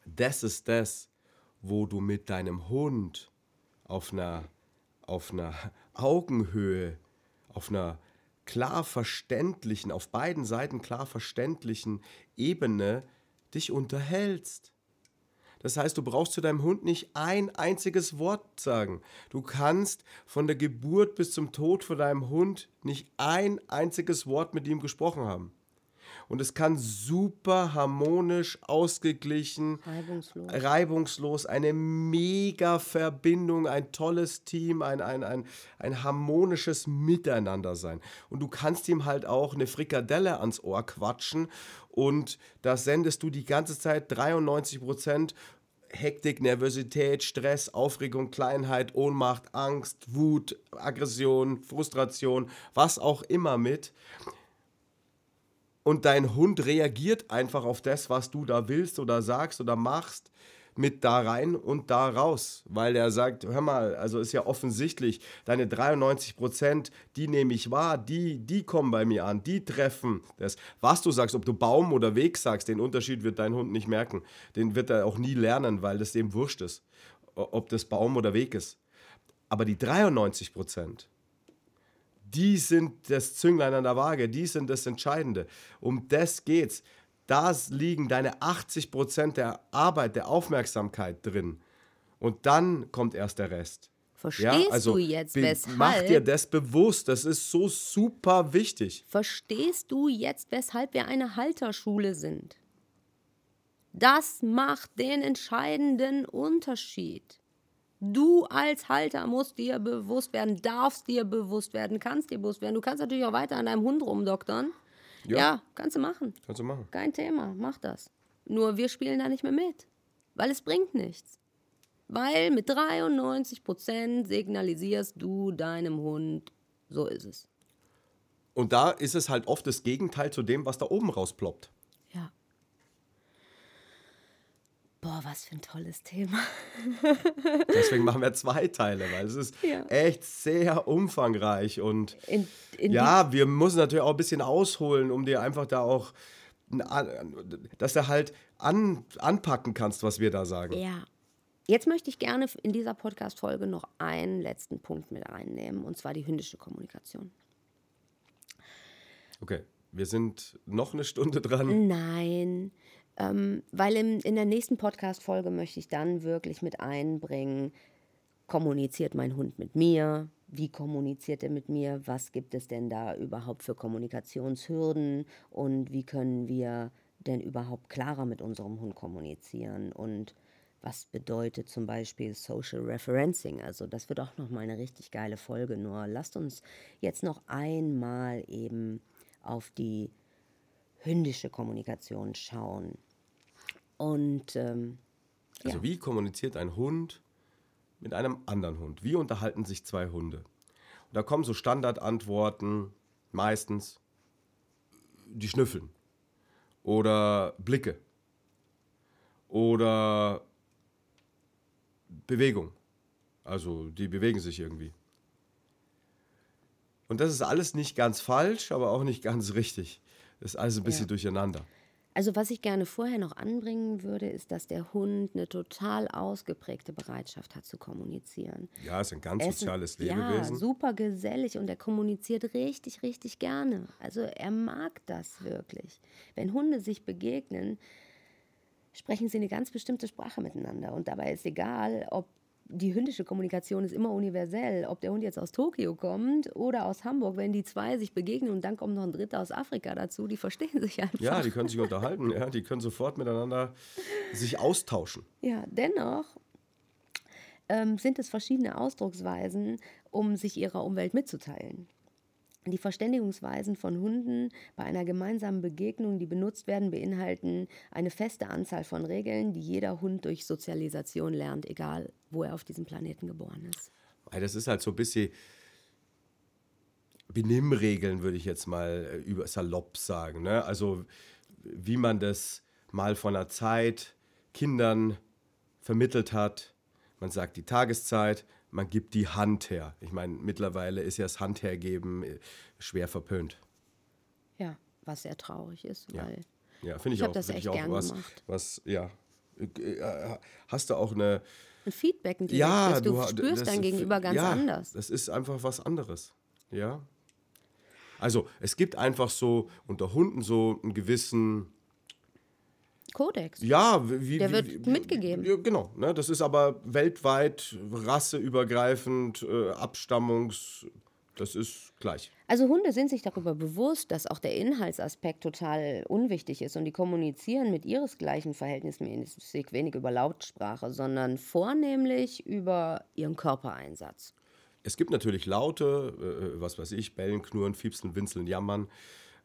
das ist das, wo du mit deinem Hund auf einer, auf einer Augenhöhe, auf einer klar verständlichen, auf beiden Seiten klar verständlichen Ebene dich unterhältst. Das heißt, du brauchst zu deinem Hund nicht ein einziges Wort sagen. Du kannst von der Geburt bis zum Tod von deinem Hund nicht ein einziges Wort mit ihm gesprochen haben. Und es kann super harmonisch, ausgeglichen, Reibungslos. reibungslos, eine mega Verbindung, ein tolles Team, ein, ein, ein, ein harmonisches Miteinander sein. Und du kannst ihm halt auch eine Frikadelle ans Ohr quatschen und das sendest du die ganze Zeit 93 Prozent Hektik, Nervosität, Stress, Aufregung, Kleinheit, Ohnmacht, Angst, Wut, Aggression, Frustration, was auch immer mit. Und dein Hund reagiert einfach auf das, was du da willst oder sagst oder machst, mit da rein und da raus. Weil er sagt, hör mal, also ist ja offensichtlich, deine 93 Prozent, die nehme ich wahr, die, die kommen bei mir an, die treffen das. Was du sagst, ob du Baum oder Weg sagst, den Unterschied wird dein Hund nicht merken. Den wird er auch nie lernen, weil das dem wurscht ist, ob das Baum oder Weg ist. Aber die 93 Prozent, die sind das Zünglein an der Waage, die sind das Entscheidende. Um das geht's. Da liegen deine 80% der Arbeit, der Aufmerksamkeit drin. Und dann kommt erst der Rest. Verstehst du jetzt, weshalb? Mach dir das bewusst, das ist so super wichtig. Verstehst du jetzt, weshalb wir eine Halterschule sind? Das macht den entscheidenden Unterschied. Du als Halter musst dir bewusst werden, darfst dir bewusst werden, kannst dir bewusst werden. Du kannst natürlich auch weiter an deinem Hund rumdoktern. Ja. Ja, kannst du machen. Kannst du machen. Kein Thema, mach das. Nur wir spielen da nicht mehr mit, weil es bringt nichts. Weil mit 93% signalisierst du deinem Hund, so ist es. Und da ist es halt oft das Gegenteil zu dem, was da oben rausploppt. Ja. Boah, was für ein tolles Thema. Deswegen machen wir zwei Teile, weil es ist Ja. echt sehr umfangreich und In, in ja, wir müssen natürlich auch ein bisschen ausholen, um dir einfach da auch, dass du halt an, anpacken kannst, was wir da sagen. Ja. Jetzt möchte ich gerne in dieser Podcast-Folge noch einen letzten Punkt mit reinnehmen, und zwar die hündische Kommunikation. Okay, wir sind noch eine Stunde dran. Nein, ähm, weil im, in der nächsten Podcast-Folge möchte ich dann wirklich mit einbringen, kommuniziert mein Hund mit mir? Wie kommuniziert er mit mir? Was gibt es denn da überhaupt für Kommunikationshürden? Und wie können wir denn überhaupt klarer mit unserem Hund kommunizieren und was bedeutet zum Beispiel Social Referencing. Also das wird auch nochmal eine richtig geile Folge. Nur lasst uns jetzt noch einmal eben auf die hündische Kommunikation schauen. Und ähm, Also ja. wie kommuniziert ein Hund mit einem anderen Hund? Wie unterhalten sich zwei Hunde? Und da kommen so Standardantworten, meistens die Schnüffeln oder Blicke oder Bewegung. Also die bewegen sich irgendwie. Und das ist alles nicht ganz falsch, aber auch nicht ganz richtig. Ist alles ein bisschen Ja. durcheinander. Also was ich gerne vorher noch anbringen würde, ist, dass der Hund eine total ausgeprägte Bereitschaft hat zu kommunizieren. Ja, ist ein ganz Er ist ein- soziales Ja, Lebewesen. super gesellig und er kommuniziert richtig, richtig gerne. Also er mag das wirklich. Wenn Hunde sich begegnen, sprechen sie eine ganz bestimmte Sprache miteinander. Und dabei ist egal, ob die hündische Kommunikation ist immer universell, ob der Hund jetzt aus Tokio kommt oder aus Hamburg, wenn die zwei sich begegnen und dann kommt noch ein Dritter aus Afrika dazu, die verstehen sich einfach. Ja, die können sich unterhalten, ja, die können sofort miteinander sich austauschen. Ja, dennoch ähm, sind es verschiedene Ausdrucksweisen, um sich ihrer Umwelt mitzuteilen. Die Verständigungsweisen von Hunden bei einer gemeinsamen Begegnung, die benutzt werden, beinhalten eine feste Anzahl von Regeln, die jeder Hund durch Sozialisation lernt, egal wo er auf diesem Planeten geboren ist. Das ist halt so ein bisschen Benimmregeln, würde ich jetzt mal äh, über salopp sagen. Ne? Also wie man das mal von einer Zeit Kindern vermittelt hat. Man sagt die Tageszeit, man gibt die Hand her. Ich meine, mittlerweile ist ja das Handhergeben äh, schwer verpönt. Ja, was sehr traurig ist, Ja. weil Ja, finde ich, Ich auch. das echt ich auch gern was, gemacht. was, ja. Äh, äh, Hast du auch eine, ein Feedback, ein Ja, du, ha- spürst das- dein Gegenüber ganz ja, anders. Das ist einfach was anderes. Ja. Also, es gibt einfach so unter Hunden so einen gewissen, Kodex. ja, wie, Der wie, wird wie, mitgegeben. Genau. Ne? Das ist aber weltweit, rasseübergreifend, äh, Abstammungs, das ist gleich. Also Hunde sind sich darüber bewusst, dass auch der Inhaltsaspekt total unwichtig ist und die kommunizieren mit ihresgleichen verhältnismäßig wenig über Lautsprache, sondern vornehmlich über ihren Körpereinsatz. Es gibt natürlich Laute, äh, was weiß ich, bellen, knurren, fiepsen, winseln, jammern.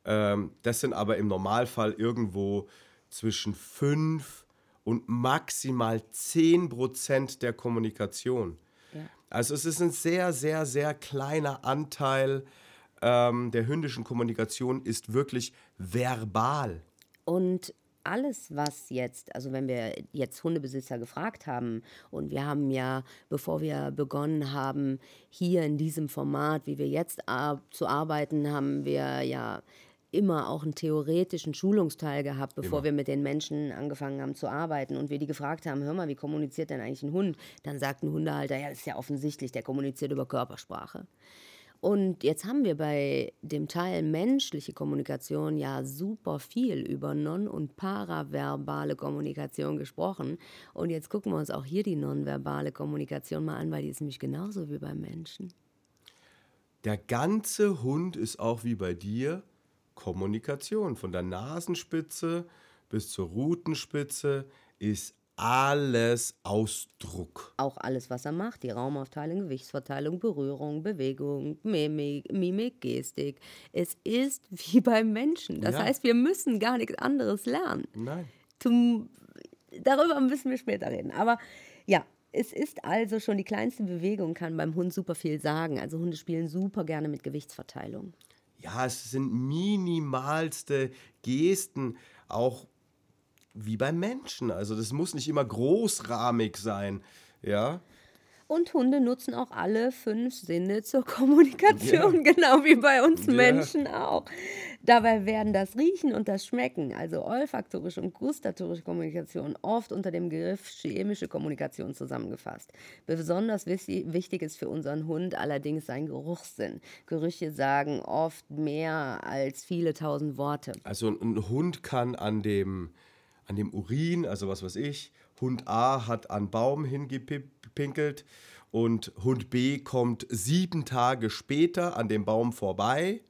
Ähm, das sind aber im Normalfall irgendwo zwischen 5 und maximal 10 Prozent der Kommunikation. Ja. Also es ist ein sehr, sehr, sehr kleiner Anteil ähm, der hündischen Kommunikation ist wirklich verbal. Und alles, was jetzt, also wenn wir jetzt Hundebesitzer gefragt haben und wir haben ja, bevor wir begonnen haben, hier in diesem Format, wie wir jetzt ar zu arbeiten, haben wir ja immer auch einen theoretischen Schulungsteil gehabt, bevor Immer. wir mit den Menschen angefangen haben zu arbeiten und wir die gefragt haben, hör mal, wie kommuniziert denn eigentlich ein Hund? Dann sagt ein Hundehalter, ja, das ist ja offensichtlich, der kommuniziert über Körpersprache. Und jetzt haben wir bei dem Teil menschliche Kommunikation ja super viel über non- und paraverbale Kommunikation gesprochen. Und jetzt gucken wir uns auch hier die nonverbale Kommunikation mal an, weil die ist nämlich genauso wie beim Menschen. Der ganze Hund ist auch wie bei dir Kommunikation. Von der Nasenspitze bis zur Rutenspitze ist alles Ausdruck. Auch alles, was er macht, die Raumaufteilung, Gewichtsverteilung, Berührung, Bewegung, Mimik, Mimik Gestik. Es ist wie beim Menschen. Das Ja. heißt, wir müssen gar nichts anderes lernen. Nein. zum, darüber müssen wir später reden. Aber ja, es ist also schon die kleinste Bewegung kann beim Hund super viel sagen. Also Hunde spielen super gerne mit Gewichtsverteilung. Ja, es sind minimalste Gesten, auch wie beim Menschen. Also das muss nicht immer großrahmig sein. Ja, Und Hunde nutzen auch alle fünf Sinne zur Kommunikation, genau wie bei uns Ja. Menschen auch. Dabei werden das Riechen und das Schmecken, also olfaktorische und gustatorische Kommunikation, oft unter dem Begriff chemische Kommunikation zusammengefasst. Besonders wichtig ist für unseren Hund allerdings sein Geruchssinn. Gerüche sagen oft mehr als viele tausend Worte. also ein, Hund kann an dem, an dem Urin, also was weiß ich, Hund A hat an Baum hingepinkelt und Hund B kommt sieben Tage später an dem Baum vorbei.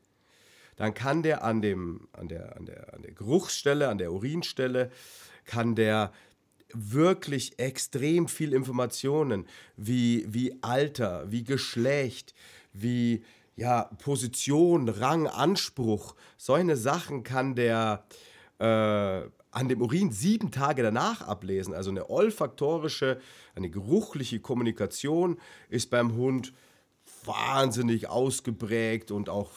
dann kann der an, dem, an, der, an, der, an der Geruchsstelle, an der Urinstelle, kann der wirklich extrem viel Informationen wie, wie Alter, wie Geschlecht, wie ja, Position, Rang, Anspruch, solche Sachen kann der äh, an dem Urin sieben Tage danach ablesen. Also eine olfaktorische, eine geruchliche Kommunikation ist beim Hund wahnsinnig ausgeprägt und auch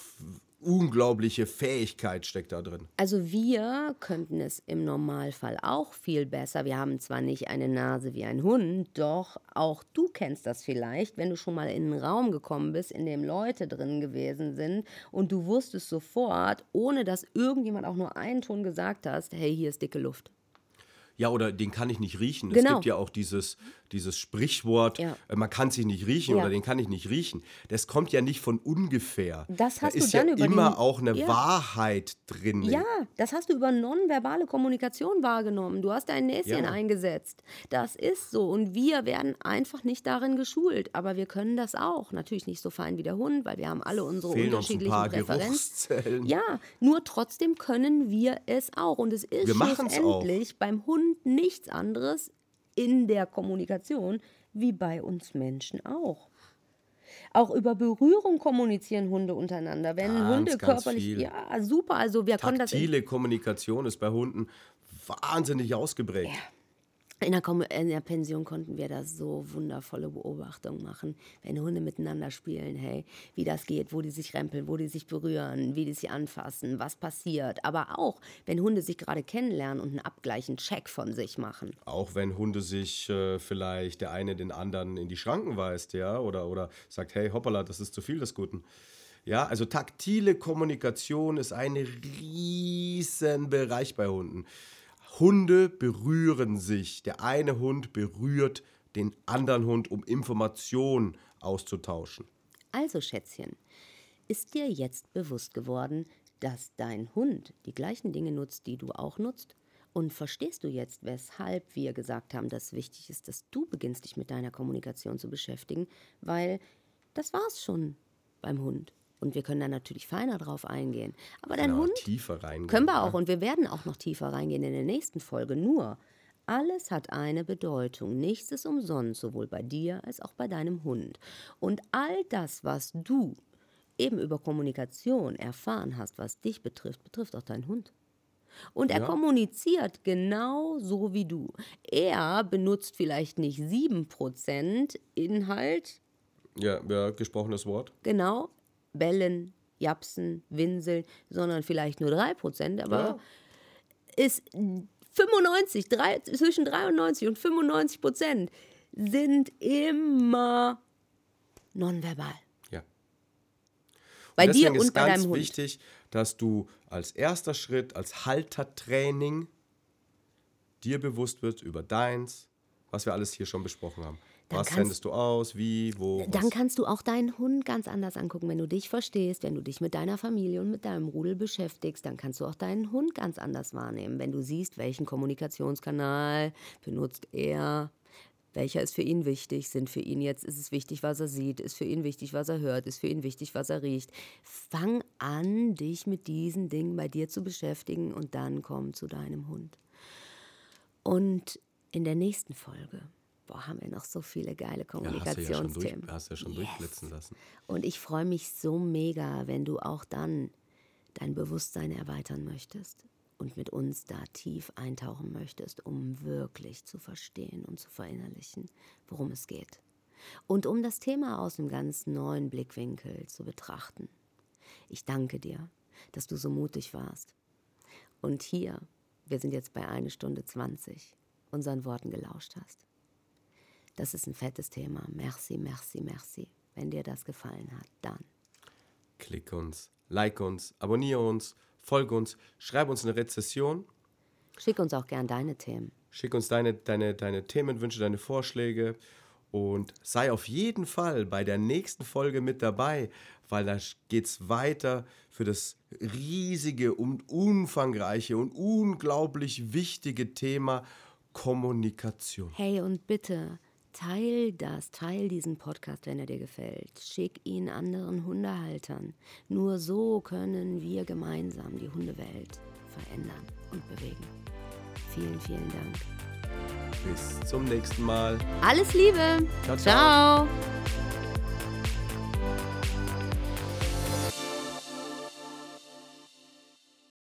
unglaubliche Fähigkeit steckt da drin. Also wir könnten es im Normalfall auch viel besser. Wir haben zwar nicht eine Nase wie ein Hund, doch auch du kennst das vielleicht, wenn du schon mal in einen Raum gekommen bist, in dem Leute drin gewesen sind und du wusstest sofort, ohne dass irgendjemand auch nur einen Ton gesagt hast, hey, hier ist dicke Luft. Ja, oder den kann ich nicht riechen. Genau. Es gibt ja auch dieses, dieses Sprichwort, Ja. äh, man kann sich nicht riechen Ja. oder den kann ich nicht riechen. Das kommt ja nicht von ungefähr. Das hast da du ist dann ja immer auch eine Ja. Wahrheit drin. Ja, das hast du über nonverbale Kommunikation wahrgenommen. Du hast dein Näschen eingesetzt. Das ist so. Und wir werden einfach nicht darin geschult. Aber wir können das auch. Natürlich nicht so fein wie der Hund, weil wir haben alle unsere Fehlen uns unterschiedlichen paar Präferenzen. Ja, nur trotzdem können wir es auch. Und es ist Wir schlussendlich beim Hund nichts anderes in der Kommunikation wie bei uns Menschen auch. Auch über Berührung kommunizieren Hunde untereinander. Wenn Ganz, Hunde körperlich. viel. Ja, super. Also wir können das. In, Taktile Kommunikation ist bei Hunden wahnsinnig ausgeprägt. In, der in der Pension konnten wir da so wundervolle Beobachtungen machen. Wenn Hunde miteinander spielen, hey, wie das geht, wo die sich rempeln, wo die sich berühren, wie die sich anfassen, was passiert. Aber auch, wenn Hunde sich gerade kennenlernen und einen Abgleich, Check von sich machen. Auch wenn Hunde sich äh, vielleicht der eine den anderen in die Schranken weist, ja, oder, oder sagt, hey, hoppala, das ist zu viel des Guten. Ja, also taktile Kommunikation ist ein riesen Bereich bei Hunden. Hunde berühren sich. Der eine Hund berührt den anderen Hund, um Informationen auszutauschen. Also, Schätzchen, ist dir jetzt bewusst geworden, dass dein Hund die gleichen Dinge nutzt, die du auch nutzt? Und verstehst du jetzt, weshalb wir gesagt haben, dass wichtig ist, dass du beginnst, dich mit deiner Kommunikation zu beschäftigen? Weil das war's schon beim Hund. Und wir können da natürlich feiner drauf eingehen. Aber dein Genau, Hund tiefer reingehen. können wir ja. auch und wir werden auch noch tiefer reingehen in der nächsten Folge. Nur, alles hat eine Bedeutung. Nichts ist umsonst, sowohl bei dir als auch bei deinem Hund. Und all das, was du eben über Kommunikation erfahren hast, was dich betrifft, betrifft auch deinen Hund. Und er Ja. kommuniziert genau so wie du. Er benutzt vielleicht nicht 7% Inhalt, Ja, ja, gesprochenes Wort. genau, bellen, japsen, winseln, sondern vielleicht nur 3%, aber Ja. ist 95, drei, zwischen 93 und 95 Prozent sind immer nonverbal. Ja. Bei Und dir deswegen ist und bei ganz deinem Hund. wichtig, dass du als erster Schritt, als Haltertraining dir bewusst wird über deins, was wir alles hier schon besprochen haben. Dann was kannst- sendest du aus, wie, wo, Dann was. kannst du auch deinen Hund ganz anders angucken. Wenn du dich verstehst, wenn du dich mit deiner Familie und mit deinem Rudel beschäftigst, dann kannst du auch deinen Hund ganz anders wahrnehmen. Wenn du siehst, welchen Kommunikationskanal benutzt er, welcher ist für ihn wichtig, sind für ihn jetzt, ist es wichtig, was er sieht, ist für ihn wichtig, was er hört, ist für ihn wichtig, was er riecht. Fang an, dich mit diesen Dingen bei dir zu beschäftigen und dann komm zu deinem Hund. Und in der nächsten Folge, boah, haben wir noch so viele geile ja, hast du ja schon, durch, Kommunikationsthemen. ja schon Yes. durchblitzen lassen. Und ich freue mich so mega, wenn du auch dann dein Bewusstsein erweitern möchtest und mit uns da tief eintauchen möchtest, um wirklich zu verstehen und zu verinnerlichen, worum es geht. Und um das Thema aus einem ganz neuen Blickwinkel zu betrachten. Ich danke dir, dass du so mutig warst. Und hier, wir sind jetzt bei 1 Stunde 20, unseren Worten gelauscht hast. Das ist ein fettes Thema. Merci, merci, merci. Wenn dir das gefallen hat, dann. Klick uns, like uns, abonniere uns, folge uns, schreib uns eine Rezession, Schick uns auch gern deine Themen. schick uns deine, deine, deine Themenwünsche, deine Vorschläge und sei auf jeden Fall bei der nächsten Folge mit dabei, weil da geht es weiter für das riesige und umfangreiche und unglaublich wichtige Thema Kommunikation. Hey, und bitte Teil das, teil diesen Podcast, wenn er dir gefällt. Schick ihn anderen Hundehaltern. Nur so können wir gemeinsam die Hundewelt verändern und bewegen. Vielen, vielen Dank. Bis zum nächsten Mal. Alles Liebe. Ciao, ciao. ciao.